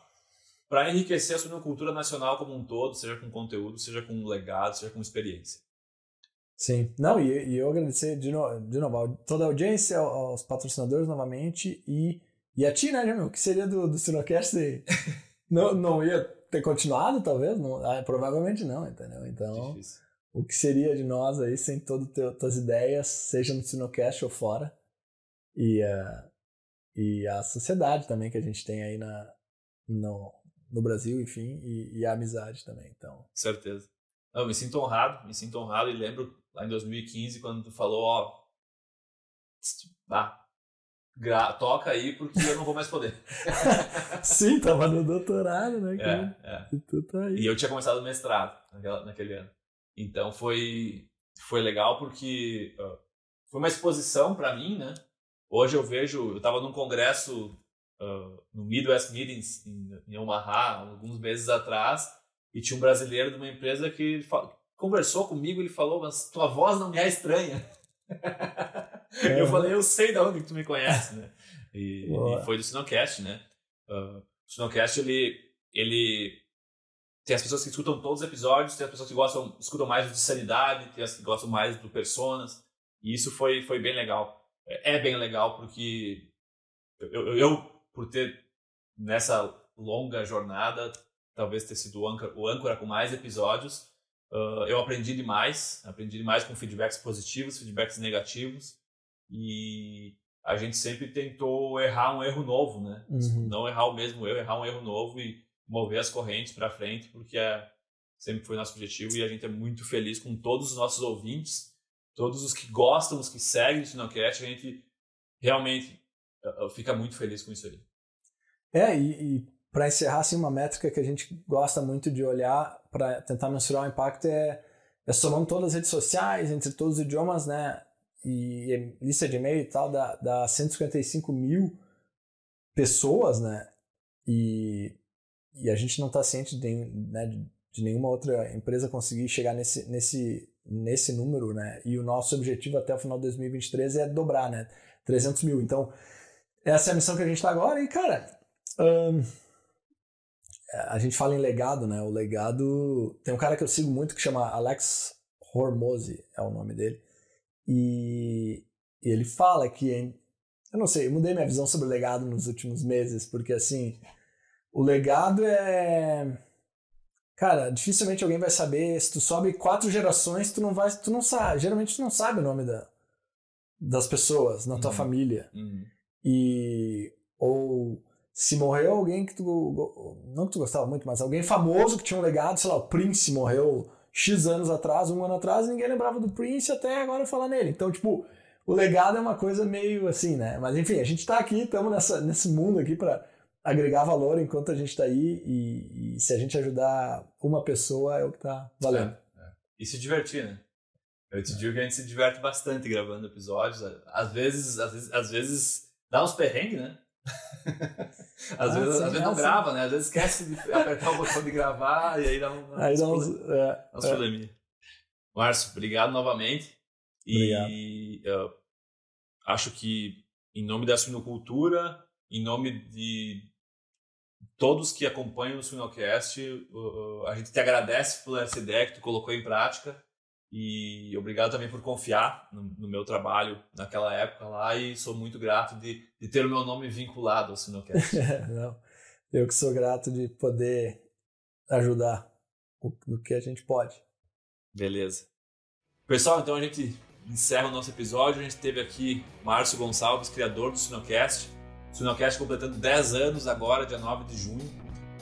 Speaker 2: para enriquecer a suinocultura nacional como um todo, seja com conteúdo, seja com legado, seja com experiência.
Speaker 3: Sim, não, e, e eu agradecer de, no, de novo toda a audiência, aos patrocinadores novamente e, e a ti, né, Jamil? O que seria do, do Sinocast? não, não ia ter continuado, talvez? Não, ah, provavelmente não, entendeu? Então, Difícil. O que seria de nós aí sem todas as tuas ideias, seja no Sinocast ou fora? E, uh, e a sociedade também que a gente tem aí na, no, no Brasil, enfim, e, e a amizade também, então.
Speaker 2: Certeza. Eu me sinto honrado, me sinto honrado e lembro lá em 2015 quando tu falou, ó, ah, gra toca aí porque eu não vou mais poder.
Speaker 3: Sim, tava no doutorado, né?
Speaker 2: É, é. E, tá e eu tinha começado o mestrado naquela, naquele ano. Então foi, foi legal porque uh, foi uma exposição para mim, né? Hoje eu vejo, eu estava num congresso uh, no Midwest Meetings em, em Omaha, alguns meses atrás, e tinha um brasileiro de uma empresa que conversou comigo, ele falou, mas tua voz não me é estranha. É. eu falei, eu sei de onde que tu me conhece, né? E, e foi do Sinocast, né? Uh, o Sinocast, ele, ele tem as pessoas que escutam todos os episódios, tem as pessoas que gostam, escutam mais de sanidade, tem as que gostam mais do personas, e isso foi, foi bem legal. É, é bem legal porque eu, eu, por ter nessa longa jornada, talvez ter sido o âncora, o âncora com mais episódios, uh, eu aprendi demais, aprendi demais com feedbacks positivos, feedbacks negativos, e a gente sempre tentou errar um erro novo, né? Uhum. Não errar o mesmo erro, errar um erro novo e mover as correntes para frente, porque é, sempre foi nosso objetivo e a gente é muito feliz com todos os nossos ouvintes, todos os que gostam, os que seguem o Sinocast, a gente realmente fica muito feliz com isso aí.
Speaker 3: É, e, e para encerrar, assim, uma métrica que a gente gosta muito de olhar para tentar mensurar o impacto é, é somando todas as redes sociais, entre todos os idiomas, né? E, e lista de e-mail e tal, dá, dá 155 mil pessoas, né? E, e a gente não está ciente de, né, de nenhuma outra empresa conseguir chegar nesse, nesse, nesse número, né? E o nosso objetivo até o final de 2023 é dobrar, né? 300 mil. Então, essa é a missão que a gente está agora. E, cara, a gente fala em legado, né? O legado. Tem um cara que eu sigo muito que chama Alex Hormozy, é o nome dele. E, e ele fala que. Eu não sei, eu mudei minha visão sobre o legado nos últimos meses, porque assim. O legado é. Cara, dificilmente alguém vai saber. Se tu sobe quatro gerações, tu não vai. Tu não sabe. Geralmente tu não sabe o nome da, das pessoas na tua uhum. família. Uhum. E ou se morreu alguém que tu não que tu gostava muito, mas alguém famoso que tinha um legado, sei lá, o Prince morreu X anos atrás, um ano atrás, ninguém lembrava do Prince até agora falar nele. Então, tipo, o legado é uma coisa meio assim, né? Mas enfim, a gente tá aqui, estamos nesse mundo aqui para agregar valor enquanto a gente tá aí e, e, se a gente ajudar uma pessoa é o que tá valendo. É, é.
Speaker 2: E se divertir, né? Eu te digo que a gente se diverte bastante gravando episódios. Às vezes, às vezes, às vezes Dá uns perrengues, né? às, ah, vezes, sim, às vezes não assim. grava, né? Às vezes esquece de apertar o botão de gravar e aí dá um.
Speaker 3: Aí dá uns. É,
Speaker 2: uns é. Márcio, obrigado novamente. E eu acho que, em nome da suinocultura, em nome de todos que acompanham o Suinocast, uh, a gente te agradece por essa ideia que tu colocou em prática e obrigado também por confiar no, no meu trabalho naquela época lá e sou muito grato de, de ter o meu nome vinculado ao Suinocast.
Speaker 3: Não, eu que sou grato de poder ajudar no que a gente pode.
Speaker 2: Beleza. Pessoal, então a gente encerra o nosso episódio. A gente teve aqui Márcio Gonçalves, criador do Sinocast. O Sinocast completando 10 anos agora, dia 9 de junho.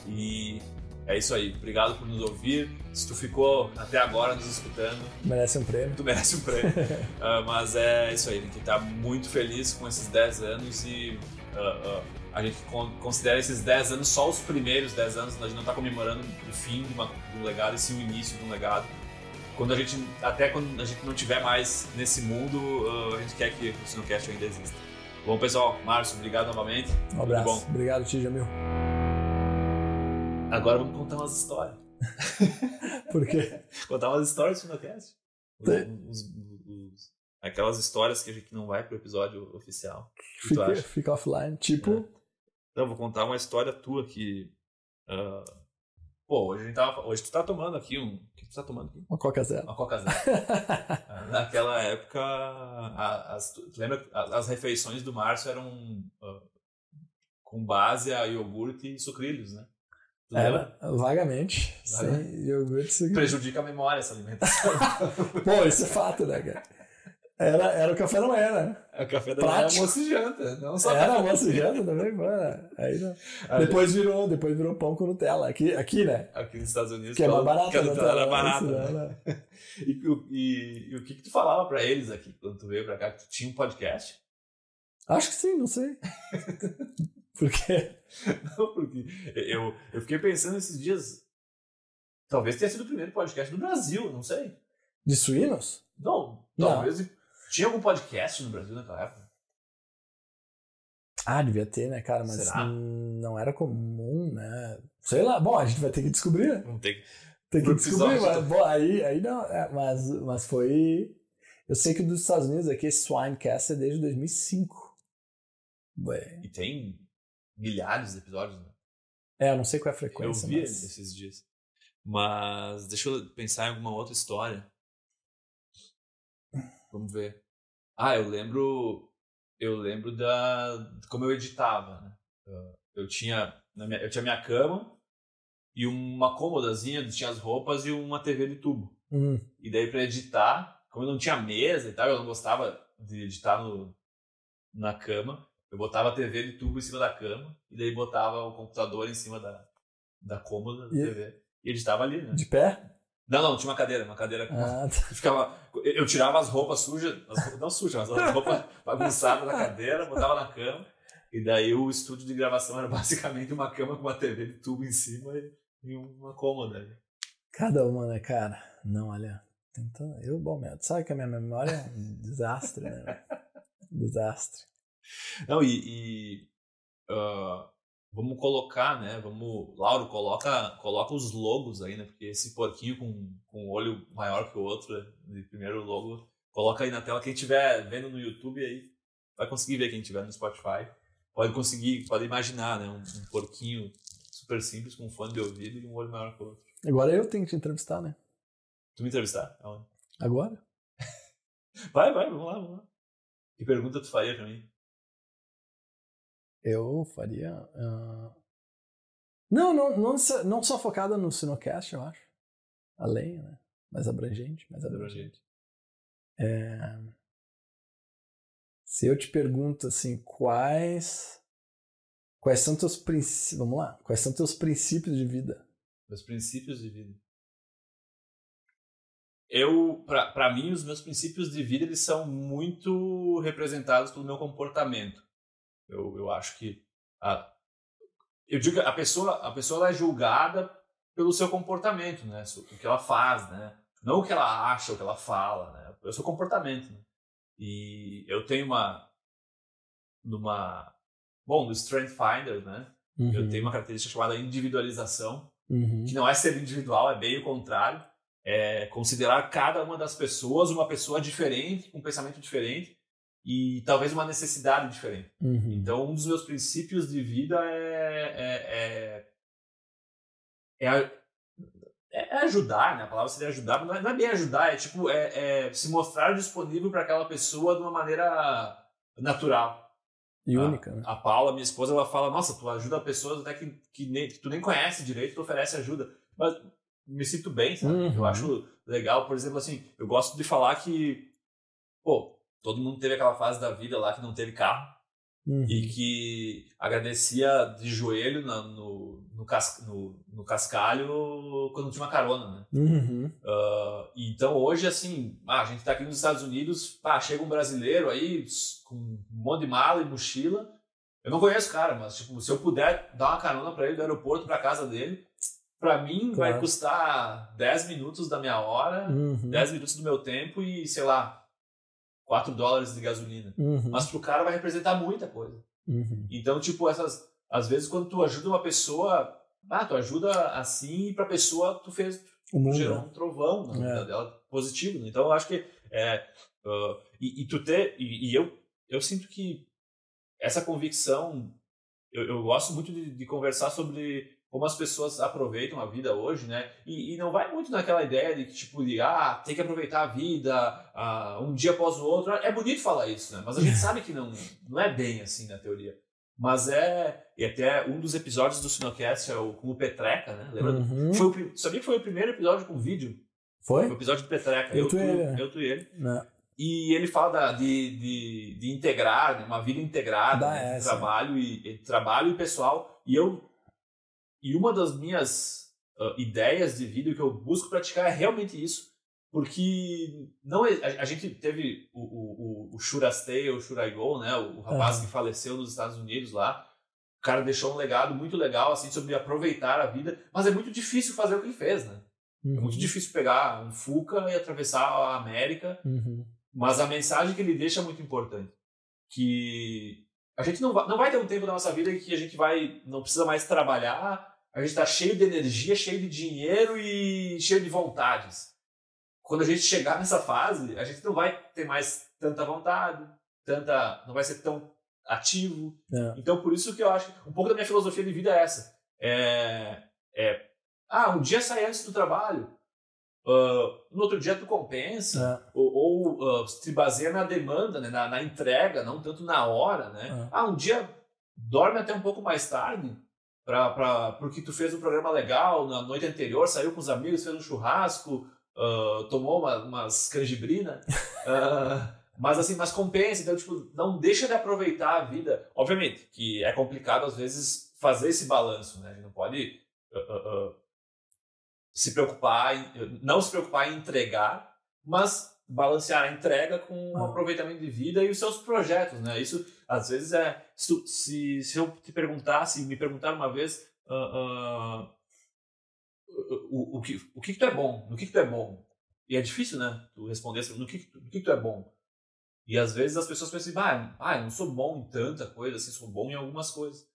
Speaker 2: E é isso aí. Obrigado por nos ouvir. Se tu ficou até agora nos escutando,
Speaker 3: merece um prêmio.
Speaker 2: Tu merece um prêmio. uh, mas é isso aí. A gente está muito feliz com esses 10 anos e uh, uh, a gente considera esses 10 anos só os primeiros 10 anos. A gente não está comemorando o fim de, uma, de um legado, e sim o início de um legado quando a gente até quando a gente não tiver mais nesse mundo, a gente quer que o Sinocast ainda exista. Bom, pessoal, Márcio, obrigado novamente.
Speaker 3: Um abraço. Bom. Obrigado, Tio Jamil.
Speaker 2: Agora vamos contar umas histórias.
Speaker 3: Por quê?
Speaker 2: contar umas histórias do os, os, aquelas histórias que a gente não vai pro episódio oficial.
Speaker 3: Fica, fica offline. Tipo. É.
Speaker 2: Então, vou contar uma história tua que. Uh, pô, hoje, a gente tava, hoje tu tá tomando aqui um tu tá tomando aqui?
Speaker 3: Uma Coca Zero.
Speaker 2: Uma Coca Zero. Naquela época, as, tu lembra, as refeições do Márcio eram uh, com base a iogurte e sucrilhos, né?
Speaker 3: Era, vagamente. Vagamente. Sem iogurte e sucrilhos.
Speaker 2: Prejudica a memória essa alimentação.
Speaker 3: Pô, isso é fato, né, cara? Era, era o café da manhã, né?
Speaker 2: É o café da manhã, almoço e janta. Não só
Speaker 3: era almoço e janta também, mano. Aí, não. depois, virou, depois virou pão com Nutella. Aqui, aqui né?
Speaker 2: Aqui nos Estados Unidos.
Speaker 3: Que é mais barato.
Speaker 2: Que a
Speaker 3: Nutella
Speaker 2: era barata. Né? né? e, e, e, o que, que tu falava pra eles aqui, quando tu veio pra cá? Que tu tinha um podcast?
Speaker 3: Acho que sim, não sei. Por quê?
Speaker 2: Não, porque eu, eu fiquei pensando esses dias. Talvez tenha sido o primeiro podcast do Brasil, não sei.
Speaker 3: De suínos?
Speaker 2: Não, talvez. Não. Tinha algum podcast no Brasil naquela época?
Speaker 3: Ah, devia ter, né, cara? Mas Será? não era comum, né? Sei lá, bom, a gente vai ter que descobrir, né?
Speaker 2: Ter que,
Speaker 3: tem que descobrir, mas, bom, aí, aí não, é, mas, mas foi. Eu sei que dos Estados Unidos aqui, esse Swinecast é desde 2005.
Speaker 2: Ué. E tem milhares de episódios, né?
Speaker 3: É, eu não sei qual é a frequência.
Speaker 2: Eu vi mas... esses dias. Mas deixa eu pensar em alguma outra história. Vamos ver. Ah, eu lembro. Eu lembro da. como eu editava, né? Eu tinha. Minha, eu tinha minha cama e uma cômodazinha, tinha as roupas e uma TV de tubo.
Speaker 3: Uhum.
Speaker 2: E daí para editar, como eu não tinha mesa e tal, eu não gostava de editar no, na cama, eu botava a TV de tubo em cima da cama e daí botava o computador em cima da, da cômoda da e, TV. E editava ali, né?
Speaker 3: De pé?
Speaker 2: Não, não, tinha uma cadeira, uma cadeira com.
Speaker 3: Ah, tá.
Speaker 2: ficava, eu tirava as roupas sujas, as, não sujas, mas as roupas bagunçadas da cadeira, botava na cama. E daí o estúdio de gravação era basicamente uma cama com uma TV de tubo em cima e, uma cômoda.
Speaker 3: Cada uma, né, cara? Não, olha. Tentando... Eu, bom, meu, sabe que a minha memória é um desastre, né? desastre.
Speaker 2: Não, e. e uh, vamos colocar, né? Vamos, Lauro, coloca, coloca os logos aí, né? Porque esse porquinho com, com um olho maior que o outro, de primeiro logo, coloca aí na tela. Quem estiver vendo no YouTube aí vai conseguir ver quem estiver no Spotify. Pode conseguir, pode imaginar, né? Um, um porquinho super simples com um fone de ouvido e um olho maior que o outro.
Speaker 3: Agora eu tenho que te entrevistar, né?
Speaker 2: Tu me entrevistar? Aonde?
Speaker 3: Agora?
Speaker 2: vai, vai, vamos lá, vamos lá. Que pergunta tu faria pra mim?
Speaker 3: Eu faria. Uh... Não, não, não, não só focada no Sinocast, eu acho. Além, né? Mais abrangente. Mais abrangente. É... Se eu te pergunto assim, quais. Quais são teus princípios. Vamos lá. Quais são teus princípios de vida?
Speaker 2: Meus princípios de vida. Eu, para mim, os meus princípios de vida eles são muito representados pelo meu comportamento. Eu, eu acho que a, eu digo que a pessoa a pessoa é julgada pelo seu comportamento, né? O que ela faz, né? Não o que ela acha, o que ela fala, né? O seu comportamento. Né? E eu tenho uma numa bom no Strength Finder, né? Uhum. Eu tenho uma característica chamada individualização,
Speaker 3: uhum.
Speaker 2: que não é ser individual, é bem o contrário. É considerar cada uma das pessoas uma pessoa diferente, com um pensamento diferente, e talvez uma necessidade diferente.
Speaker 3: Uhum.
Speaker 2: Então, um dos meus princípios de vida é, é, é, é, é ajudar, né? A palavra seria ajudar, mas não é bem ajudar, é tipo é, é se mostrar disponível para aquela pessoa de uma maneira natural.
Speaker 3: E
Speaker 2: a,
Speaker 3: única, né?
Speaker 2: A Paula, minha esposa, ela fala: Nossa, tu ajuda pessoas até que, que, nem, que tu nem conhece direito, tu oferece ajuda. Mas me sinto bem, sabe?
Speaker 3: Uhum.
Speaker 2: Eu acho legal, por exemplo, assim, eu gosto de falar que, pô, todo mundo teve aquela fase da vida lá que não teve carro
Speaker 3: Uhum.
Speaker 2: e que agradecia de joelho na- no, no, cas, no, no cascalho quando tinha uma carona, né?
Speaker 3: Uhum.
Speaker 2: Ah, então hoje, assim, ah, a gente tá aqui nos Estados Unidos, pá, chega um brasileiro aí com um monte de mala e mochila. Eu não conheço o cara, mas tipo, se eu puder dar uma carona pra ele do aeroporto pra casa dele, pra mim vai
Speaker 3: Claro.
Speaker 2: custar 10 minutos da minha hora,
Speaker 3: Uhum.
Speaker 2: 10 minutos do meu tempo e, sei lá, 4 dólares de gasolina.
Speaker 3: Uhum.
Speaker 2: Mas pro cara vai representar muita coisa.
Speaker 3: Uhum.
Speaker 2: Então, tipo, essas. Às vezes, quando tu ajuda uma pessoa, ah, tu ajuda assim e pra pessoa tu fez.
Speaker 3: O mundo,
Speaker 2: gerou
Speaker 3: né?
Speaker 2: um trovão na vida
Speaker 3: É.
Speaker 2: dela positivo. né? Então, eu acho que. É, ah, e, e tu ter. E, e eu, eu sinto que essa convicção. Eu, eu gosto muito de, de conversar sobre como as pessoas aproveitam a vida hoje, né? E, e não vai muito naquela ideia de que, tipo, de, ah, tem que aproveitar a vida ah, um dia após o outro. É bonito falar isso, né? Mas a gente sabe que não, não é bem assim na teoria. Mas é. E até um dos episódios do Sinocast é o, com o Petreca, né? Lembra?
Speaker 3: Uhum.
Speaker 2: Foi o, sabia que foi o primeiro episódio com vídeo? Foi o
Speaker 3: Foi?
Speaker 2: episódio do Petreca.
Speaker 3: Eu, tu e ele,
Speaker 2: eu, tu e ele.
Speaker 3: Não.
Speaker 2: E ele fala da- de, de, de integrar, né, uma vida integrada,
Speaker 3: Da
Speaker 2: né, trabalho e, trabalho e pessoal. E eu e uma das minhas ah, ideias de vida que eu busco praticar é realmente isso, porque não é- a, a gente teve o, o, o, o Should I Stay ou Should I Go, né, o, o rapaz
Speaker 3: Aham.
Speaker 2: que faleceu nos Estados Unidos lá. O cara deixou um legado muito legal assim sobre aproveitar a vida, mas é muito difícil fazer o que ele fez, né? É
Speaker 3: Uhum.
Speaker 2: muito difícil pegar um Fuca e atravessar a América
Speaker 3: Uhum.
Speaker 2: mas a mensagem que ele deixa é muito importante. Que a gente não vai, não vai ter um tempo da nossa vida que a gente vai não precisa mais trabalhar, a gente está cheio de energia, cheio de dinheiro e cheio de vontades. Quando a gente chegar nessa fase, a gente não vai ter mais tanta vontade, tanta, não vai ser tão ativo.
Speaker 3: É.
Speaker 2: Então, por isso que eu acho que um pouco da minha filosofia de vida é essa. É, é ah, um dia sai antes do trabalho, ah, no outro dia tu compensa,
Speaker 3: É.
Speaker 2: ou, ou, ah, se baseia na demanda, né, na, na entrega, não tanto na hora, né?
Speaker 3: É.
Speaker 2: Ah, um dia dorme até um pouco mais tarde, porque tu fez um programa legal na noite anterior, saiu com os amigos, fez um churrasco, ah, tomou uma, umas canjibrina, ah, mas assim, mas compensa, então tipo, não deixa de aproveitar a vida. Obviamente que é complicado às vezes fazer esse balanço, né? A gente não pode ah, se preocupar, em, não se preocupar em entregar, mas balancear a entrega com o
Speaker 3: Ah.
Speaker 2: aproveitamento de vida e os seus projetos, né? Isso às vezes é se, se, se eu te perguntasse, me perguntar uma vez ah, ah, o, o, que, o que que tu é bom, no que que tu é bom, e é difícil, né? Tu responder assim, no que, no que que tu é bom. E às vezes as pessoas pensam assim, ah, ah, eu não sou bom em tanta coisa, assim, sou bom em algumas coisas.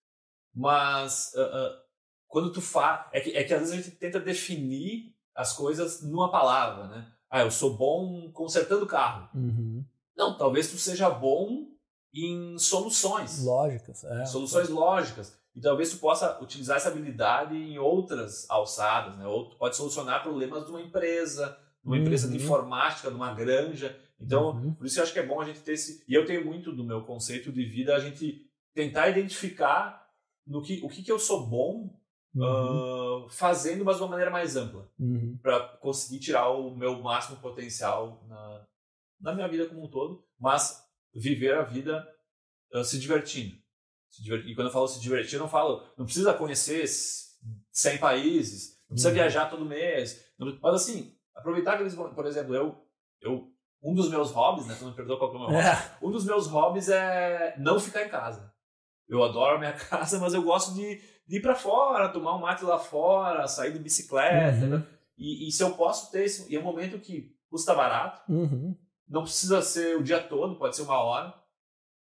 Speaker 2: Mas ah, ah, quando tu faz. É que, é que às vezes a gente tenta definir as coisas numa palavra, né? Ah, eu sou bom consertando carro.
Speaker 3: Uhum.
Speaker 2: Não, talvez tu seja bom em soluções.
Speaker 3: Lógicas. É.
Speaker 2: Soluções lógicas. E talvez tu possa utilizar essa habilidade em outras alçadas, né? Ou tu pode solucionar problemas de uma empresa, de uma empresa de
Speaker 3: Uhum.
Speaker 2: informática, de uma granja. Então,
Speaker 3: Uhum.
Speaker 2: por isso eu acho que é bom a gente ter esse. E eu tenho muito do meu conceito de vida a gente tentar identificar no que, o que, que eu sou bom
Speaker 3: Uhum.
Speaker 2: ah, fazendo, mas de uma maneira mais ampla,
Speaker 3: Uhum.
Speaker 2: para conseguir tirar o meu máximo potencial na, na minha vida como um todo, mas viver a vida ah, se divertindo. Se divertir. E quando eu falo se divertir, eu não falo, não precisa conhecer s- 100 países, não precisa
Speaker 3: Uhum.
Speaker 2: viajar todo mês, não- mas assim, aproveitar aqueles, momentos. por exemplo, eu, eu um dos meus hobbies, né, tu me perdoa qual que é o meu hobby,
Speaker 3: É.
Speaker 2: um dos meus hobbies é não ficar em casa. Eu adoro a minha casa, mas eu gosto de, de ir para fora, tomar um mate lá fora, sair de bicicleta.
Speaker 3: Uhum.
Speaker 2: né? E, e se eu posso ter esse. E é um momento que custa barato,
Speaker 3: Uhum.
Speaker 2: não precisa ser o dia todo, pode ser uma hora.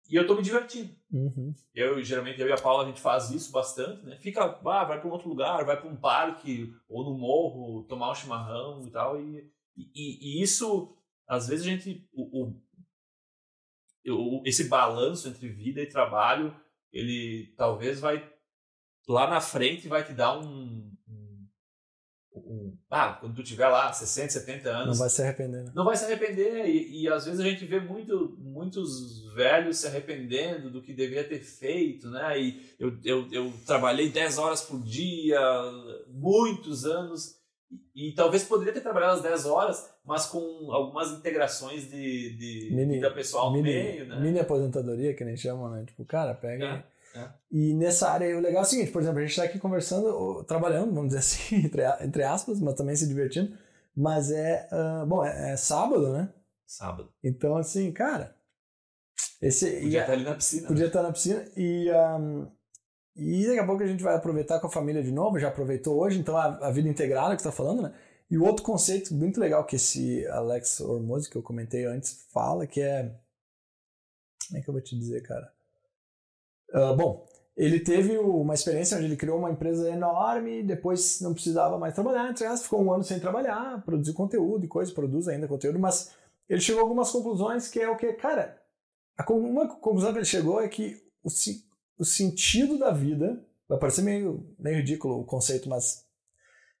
Speaker 2: E eu tô me divertindo.
Speaker 3: Uhum.
Speaker 2: Eu, geralmente, eu e a Paula, a gente faz isso bastante, né? Fica, ah, vai para um outro lugar, vai para um parque ou no morro, tomar um chimarrão e tal. E, e, e isso, às vezes, a gente. O, o- eu, esse balanço entre vida e trabalho, ele talvez vai lá na frente vai te dar um, um, um ah, quando tu tiver lá 60, 70 anos,
Speaker 3: não vai se arrepender. Né?
Speaker 2: Não vai se arrepender e, e, às vezes a gente vê muito, muitos velhos se arrependendo do que deveria ter feito, né? E eu, eu, eu trabalhei 10 horas por dia, muitos anos e, e talvez poderia ter trabalhado as 10 horas, mas com algumas integrações de, de mini, vida pessoal
Speaker 3: mini,
Speaker 2: no meio, né?
Speaker 3: Mini aposentadoria, que nem chamam, né? Tipo, cara, pega.
Speaker 2: É, é.
Speaker 3: E nessa área, o legal é o seguinte, por exemplo, a gente está aqui conversando, trabalhando, vamos dizer assim, entre, entre aspas, mas também se divertindo. Mas é, uh, bom, é, é, sábado, né?
Speaker 2: Sábado.
Speaker 3: Então, assim, cara. Esse,
Speaker 2: podia estar tá ali na piscina.
Speaker 3: Podia estar né? tá na piscina. E, um, e daqui a pouco a gente vai aproveitar com a família de novo, já aproveitou hoje, então a, a vida integrada que você está falando, né? E o outro conceito muito legal que esse Alex Ormozy, que eu comentei antes, fala, que é. Como é que eu vou te dizer, cara? Uh, bom, ele teve uma experiência onde ele criou uma empresa enorme, depois não precisava mais trabalhar, entre ficou um ano sem trabalhar, produzir conteúdo e coisa, produz ainda conteúdo, mas ele chegou a algumas conclusões que é o que, cara, uma conclusão que ele chegou é que o, o sentido da vida, vai parecer meio, meio ridículo o conceito, mas,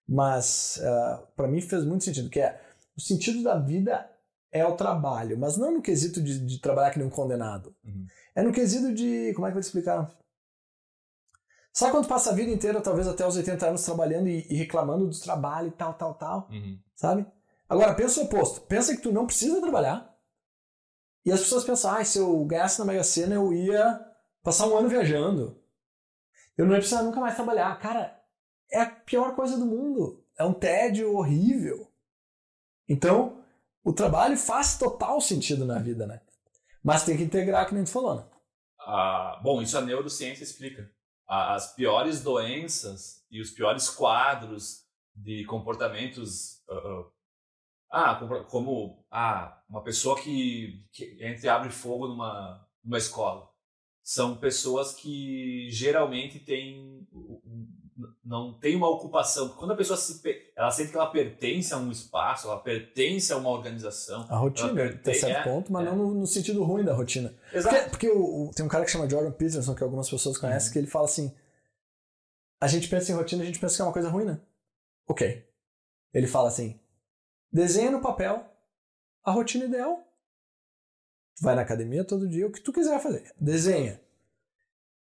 Speaker 3: mas uh, ah, para mim fez muito sentido, que é o sentido da vida é o trabalho, mas não no quesito de, de trabalhar que nem um condenado.
Speaker 2: Uhum.
Speaker 3: É no quesito de, como é que eu vou te explicar? Sabe quando passa a vida inteira, talvez até os 80 anos, trabalhando e, e reclamando do trabalho e tal, tal, tal?
Speaker 2: Uhum.
Speaker 3: Sabe? Agora, pensa o oposto. Pensa que tu não precisa trabalhar. E as pessoas pensam, ah, se eu ganhasse na Mega Sena, eu ia passar um ano viajando. Eu não ia precisar nunca mais trabalhar. Cara, é a pior coisa do mundo. É um tédio horrível. Então, o trabalho faz total sentido na vida, né? Mas tem que integrar, que nem tu falou, né?
Speaker 2: Ah, bom, isso a neurociência explica as piores doenças e os piores quadros de comportamentos. Uh, uh, ah, como ah, uma pessoa que, que entre abre fogo numa, numa escola. São pessoas que geralmente têm não tem uma ocupação. Quando a pessoa se, ela sente que ela pertence a um espaço, ela pertence a uma organização.
Speaker 3: A rotina, pertence, até certo é, ponto, mas é. não no, no, sentido ruim da rotina.
Speaker 2: Exato.
Speaker 3: Porque, porque o, o, tem um cara que chama Jordan Peterson, que algumas pessoas conhecem, uhum. que ele fala assim: a gente pensa em rotina, a gente pensa que é uma coisa ruim, né? Ok. Ele fala assim: desenha no papel a rotina ideal. Vai na academia todo dia, o que tu quiser fazer. Desenha.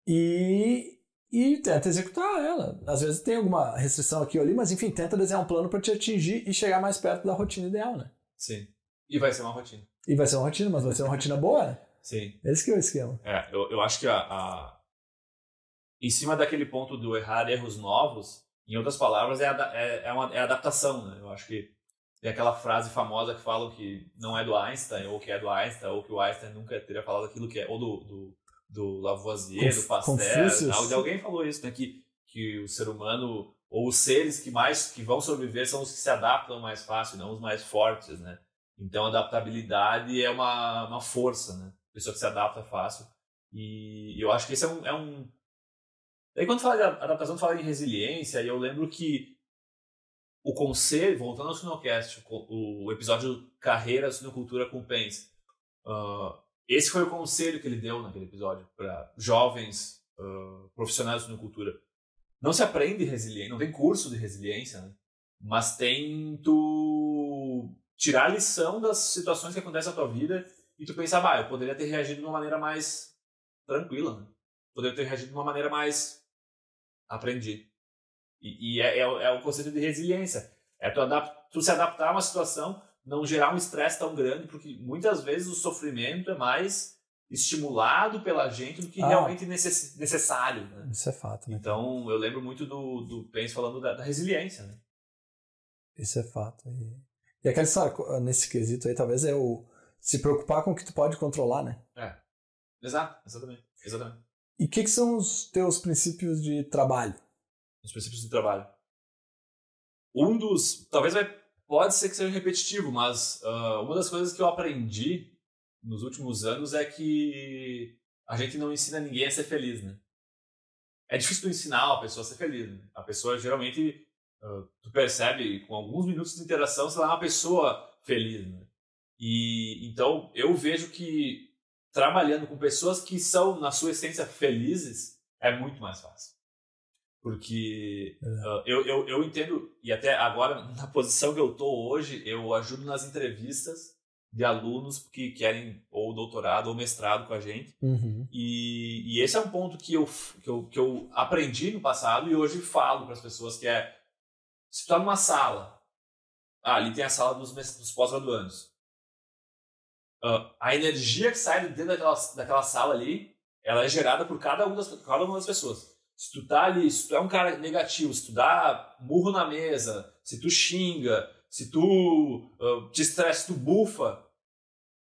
Speaker 3: E e tenta executar ela. Às vezes tem alguma restrição aqui ou ali, mas enfim, tenta desenhar um plano para te atingir e chegar mais perto da rotina ideal, né?
Speaker 2: Sim. E vai ser uma rotina.
Speaker 3: E vai ser uma rotina, mas vai ser uma rotina boa, né?
Speaker 2: Sim.
Speaker 3: Esse que é o esquema.
Speaker 2: É, eu, eu acho que a, a... em cima daquele ponto do errar erros novos, em outras palavras, é, é, é, uma, é adaptação, né? Eu acho que tem aquela frase famosa que falam que não é do Einstein, ou que é do Einstein, ou que o Einstein nunca teria falado aquilo que é, ou do, do do Lavoisier, Conf, do Pasteur, alguém falou isso, né, que, que o ser humano ou os seres que mais que vão sobreviver são os que se adaptam mais fácil, não os mais fortes, né? Então a adaptabilidade é uma, uma força, né? Pessoa que se adapta fácil. E eu acho que esse é um, é um... Daí quando fala de adaptação, fala de resiliência, e eu lembro que o conselho, voltando ao Sinocast, o, o episódio Carreira, Sinocultura com Pence, uh, esse foi o conselho que ele deu naquele episódio para jovens uh, profissionais de cultura. Não se aprende resiliência, não tem curso de resiliência, né? mas tem tu tirar a lição das situações que acontecem na tua vida e tu pensar, eu poderia ter reagido de uma maneira mais tranquila, né? poderia ter reagido de uma maneira mais aprendi. E, e é, é, é, o conceito de resiliência. É tu, tu se adaptar a uma situação não gerar um estresse tão grande, porque muitas vezes o sofrimento é mais estimulado pela gente do que ah, realmente necess, necessário. Né?
Speaker 3: Isso é fato. Né?
Speaker 2: Então, eu lembro muito do, do Pence falando da, da resiliência. Né?
Speaker 3: Isso é fato. E, e história, nesse quesito aí, talvez é o se preocupar com o que tu pode controlar, né?
Speaker 2: É. Exato, exatamente. exatamente.
Speaker 3: E o que, que são os teus princípios de trabalho?
Speaker 2: Os princípios de trabalho. Um dos. Talvez vai pode ser que seja repetitivo, mas uh, uma das coisas que eu aprendi nos últimos anos é que a gente não ensina ninguém a ser feliz, né? É difícil ensinar a pessoa a ser feliz. Né? A pessoa geralmente uh, tu percebe com alguns minutos de interação se ela é uma pessoa feliz, né? E então eu vejo que trabalhando com pessoas que são, na sua essência, felizes, é muito mais fácil. Porque uh, eu, eu, eu entendo, e até agora, na posição que eu estou hoje, eu ajudo nas entrevistas de alunos que querem ou doutorado ou mestrado com a gente.
Speaker 3: Uhum.
Speaker 2: E, e, esse é um ponto que eu, que, eu, que eu aprendi no passado e hoje falo para as pessoas, que é, se tu está numa sala, ah, ali tem a sala dos, dos pós-graduandos, uh, a energia que sai de dentro daquela, daquela sala ali, ela é gerada por cada, um das, cada uma das pessoas. Se tu tá ali, se tu é um cara negativo, se tu dá murro na mesa, se tu xinga, se tu uh, te estressa, tu bufa,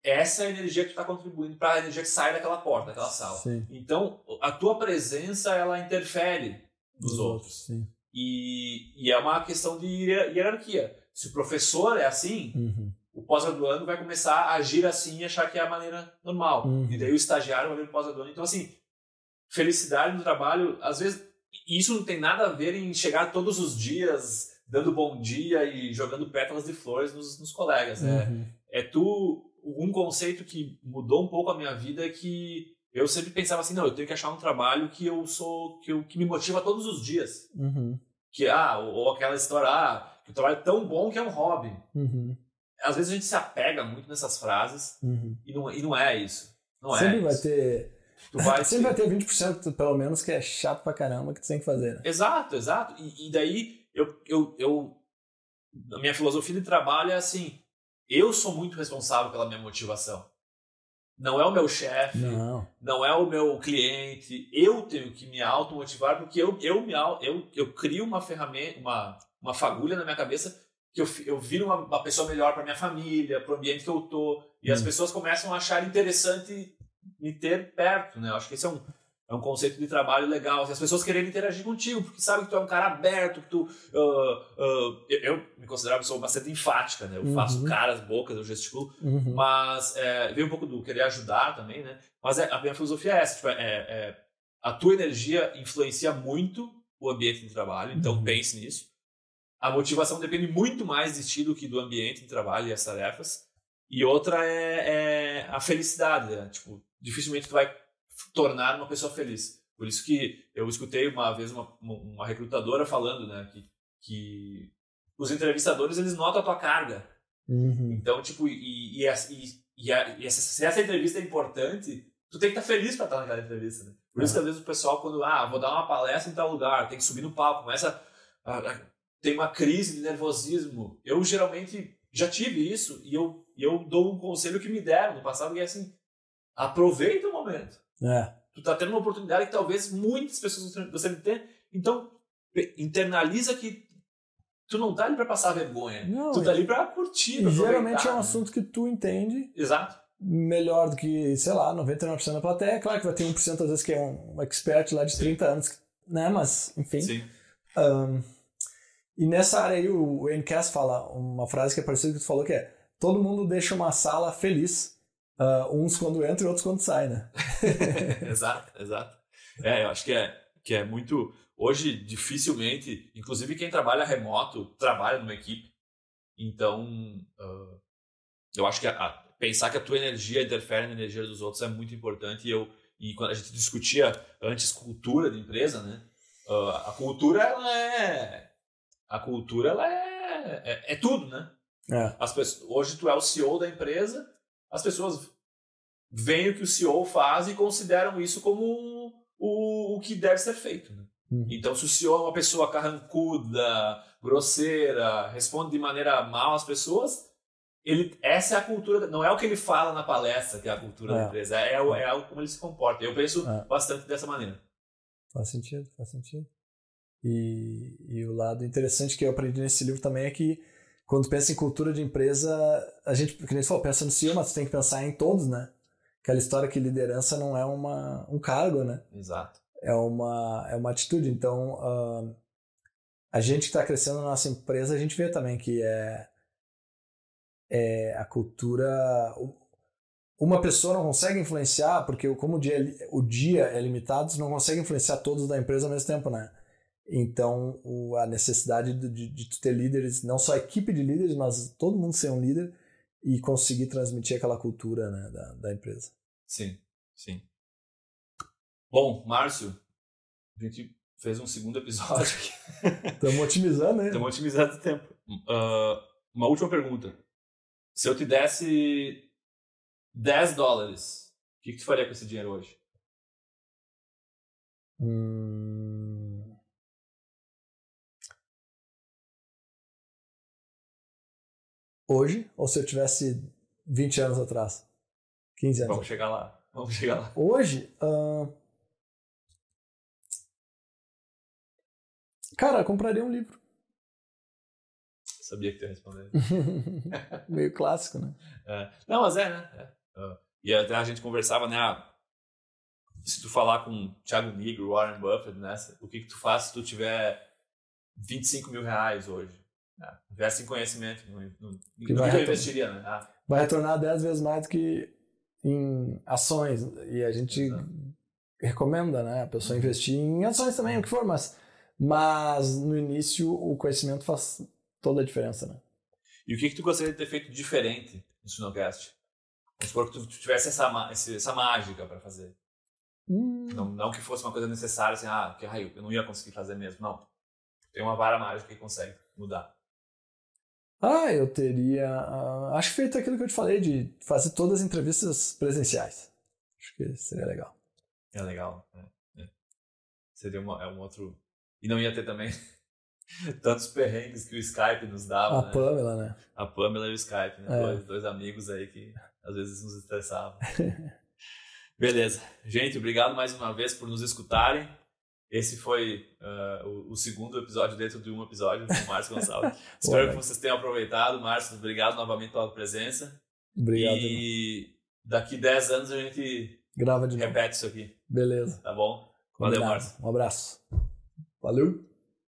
Speaker 2: essa é a energia que tu está contribuindo para a energia que sai daquela porta, daquela sala.
Speaker 3: Sim.
Speaker 2: Então, a tua presença, ela interfere nos outros.
Speaker 3: Sim.
Speaker 2: E, e, é uma questão de hierarquia. Se o professor é assim,
Speaker 3: uhum.
Speaker 2: o pós-graduando vai começar a agir assim e achar que é a maneira normal.
Speaker 3: Uhum.
Speaker 2: E daí o estagiário vai ver o pós-graduando. Então, assim, felicidade no trabalho, às vezes, isso não tem nada a ver em chegar todos os dias dando bom dia e jogando pétalas de flores nos, nos colegas. Né?
Speaker 3: Uhum.
Speaker 2: É tu. Um conceito que mudou um pouco a minha vida é que eu sempre pensava assim, não, eu tenho que achar um trabalho que eu sou, que, eu, que me motiva todos os dias.
Speaker 3: Uhum.
Speaker 2: Que, ah, ou, ou, aquela história, ah, que o trabalho é tão bom que é um hobby.
Speaker 3: Uhum.
Speaker 2: Às vezes a gente se apega muito nessas frases
Speaker 3: uhum.
Speaker 2: e, não, e não é isso. Não
Speaker 3: sempre
Speaker 2: é
Speaker 3: vai
Speaker 2: isso.
Speaker 3: ter.
Speaker 2: Tu vai
Speaker 3: sempre vai ter 20% pelo menos que é chato pra caramba que tu tem que fazer. Né?
Speaker 2: Exato, exato. E, e daí eu, eu, eu. A minha filosofia de trabalho é assim: eu sou muito responsável pela minha motivação. Não é o meu chefe,
Speaker 3: não.
Speaker 2: não é o meu cliente. Eu tenho que me automotivar porque eu, eu, me, eu, eu crio uma ferramenta, uma, uma fagulha na minha cabeça que eu, eu viro uma, uma pessoa melhor para minha família, para o ambiente que eu tô. E
Speaker 3: Hum.
Speaker 2: as pessoas começam a achar interessante me ter perto, né? Eu acho que esse é um, é um conceito de trabalho legal. Se as pessoas querem interagir contigo, porque sabem que tu é um cara aberto, que tu. Uh, uh, eu, eu, me considero uma pessoa bastante enfática, né? Eu
Speaker 3: Uhum.
Speaker 2: faço caras, bocas, eu gesticulo.
Speaker 3: Uhum.
Speaker 2: Mas é, veio um pouco do querer ajudar também, né? Mas é, a minha filosofia é essa: tipo, é, é, a tua energia influencia muito o ambiente de trabalho, então
Speaker 3: Uhum.
Speaker 2: pense nisso. A motivação depende muito mais de ti do que do ambiente de trabalho e as tarefas. E outra é, é a felicidade, né? Tipo, dificilmente tu vai tornar uma pessoa feliz. Por isso que eu escutei uma vez uma, uma recrutadora falando, né, que, que os entrevistadores eles notam a tua carga.
Speaker 3: Uhum.
Speaker 2: Então, tipo, e, e, e, e a- e essa, se essa entrevista é importante, tu tem que estar feliz para estar naquela entrevista, né? Por isso que às vezes o pessoal, quando, ah, vou dar uma palestra em tal lugar, tem que subir no palco, começa. A, a- tem uma crise de nervosismo. Eu geralmente já tive isso e eu, eu dou um conselho que me deram no passado, que é assim: aproveita o momento.
Speaker 3: É.
Speaker 2: Tu tá tendo uma oportunidade que talvez muitas pessoas gostariam de ter, então internaliza que tu não tá ali para passar vergonha.
Speaker 3: Não,
Speaker 2: tu tá ali para curtir. Pra
Speaker 3: geralmente é um assunto que tu entende
Speaker 2: Exato.
Speaker 3: melhor do que, sei lá, 99% da plateia. É claro que vai ter 1% às vezes que é um expert lá de 30 anos, né? Mas, enfim.
Speaker 2: Sim.
Speaker 3: Ahn, e nessa área aí, o Cass fala uma frase que é parecida com o que tu falou, que é todo mundo deixa uma sala feliz, ah, uns quando entram e outros quando saem, né?
Speaker 2: exato, exato. É, eu acho que é, que é muito. Hoje, dificilmente, inclusive quem trabalha remoto, trabalha numa equipe. Então, ah, eu acho que a- a- pensar que a tua energia interfere na energia dos outros é muito importante. E, eu, e quando a gente discutia antes cultura de empresa, né? ah, a cultura, ela é. A cultura, ela é, é, é tudo, né?
Speaker 3: É.
Speaker 2: As pessoas, hoje tu é o CEO da empresa, as pessoas veem o que o CEO faz e consideram isso como o, o que deve ser feito. Né?
Speaker 3: Uhum.
Speaker 2: Então, se o CEO é uma pessoa carrancuda, grosseira, responde de maneira mal às pessoas, ele, essa é a cultura, não é o que ele fala na palestra que é a cultura da
Speaker 3: É.
Speaker 2: empresa, é, é o como ele se comporta. Eu penso
Speaker 3: É.
Speaker 2: bastante dessa maneira.
Speaker 3: Faz sentido, faz sentido. E, e o lado interessante que eu aprendi nesse livro também é que quando pensa em cultura de empresa, a gente, que nem falou, pensa no CEO, mas você tem que pensar em todos, né? Aquela história que liderança não é uma, um cargo, né?
Speaker 2: Exato.
Speaker 3: É uma, é uma atitude. Então, ah, a gente que está crescendo na nossa empresa, a gente vê também que é, é a cultura. Uma pessoa não consegue influenciar, porque como o dia, é o dia é limitado, você não consegue influenciar todos da empresa ao mesmo tempo, né? Então, o- a necessidade de, de, ter líderes, não só a equipe de líderes, mas todo mundo ser um líder e conseguir transmitir aquela cultura né, da, da empresa.
Speaker 2: Sim, sim. Bom, Márcio, a gente fez um segundo episódio aqui.
Speaker 3: Estamos otimizando, né?
Speaker 2: Estamos otimizando o tempo. Uh, uma última pergunta. Se eu te desse 10 dólares, o que, que tu faria com esse dinheiro hoje?
Speaker 3: Hum... Hoje, ou se eu tivesse 20 anos atrás? 15 anos
Speaker 2: Vamos chegar lá. Vamos chegar lá.
Speaker 3: Hoje, uh... cara, eu compraria um livro.
Speaker 2: Sabia que tu ia responder.
Speaker 3: Meio clássico, né?
Speaker 2: É. Não, mas é, né? É. Uh, e até a gente conversava, né? Ah, se tu falar com Thiago Negro, Warren Buffett, né? O que que tu faz se tu tiver 25 mil reais hoje? É, investe em conhecimento. No, no, no que, vai que eu investiria, né? Ah.
Speaker 3: Vai retornar 10 vezes mais do que em ações. E a gente Exato. recomenda, né? A pessoa investir em ações também, o que for, mas, mas no início o conhecimento faz toda a diferença, né?
Speaker 2: E o que, que tu gostaria de ter feito diferente no Sinocast? Vamos supor que tu tivesse essa, essa mágica para fazer.
Speaker 3: Hum.
Speaker 2: Não, não que fosse uma coisa necessária, assim, ah, que raio, eu não ia conseguir fazer mesmo. Não. Tem uma vara mágica que consegue mudar.
Speaker 3: Ah, eu teria. Uh, acho que feito aquilo que eu te falei, de fazer todas as entrevistas presenciais. Acho que seria legal.
Speaker 2: É legal. É, é. Seria uma, é um outro. E não ia ter também tantos perrengues que o Skype nos dava.
Speaker 3: A
Speaker 2: né?
Speaker 3: Pamela, né?
Speaker 2: A Pamela e o Skype, né? É. Dois, dois amigos aí que às vezes nos estressavam. Beleza. Gente, obrigado mais uma vez por nos escutarem. Esse foi uh, o, o, segundo episódio dentro de um episódio com o Márcio Gonçalves. Espero que vocês tenham aproveitado. Márcio, obrigado novamente pela presença.
Speaker 3: Obrigado.
Speaker 2: E daqui 10 anos a gente
Speaker 3: grava de
Speaker 2: repete
Speaker 3: novo.
Speaker 2: isso aqui.
Speaker 3: Beleza.
Speaker 2: Tá bom? Valeu, Márcio.
Speaker 3: Um abraço. Valeu.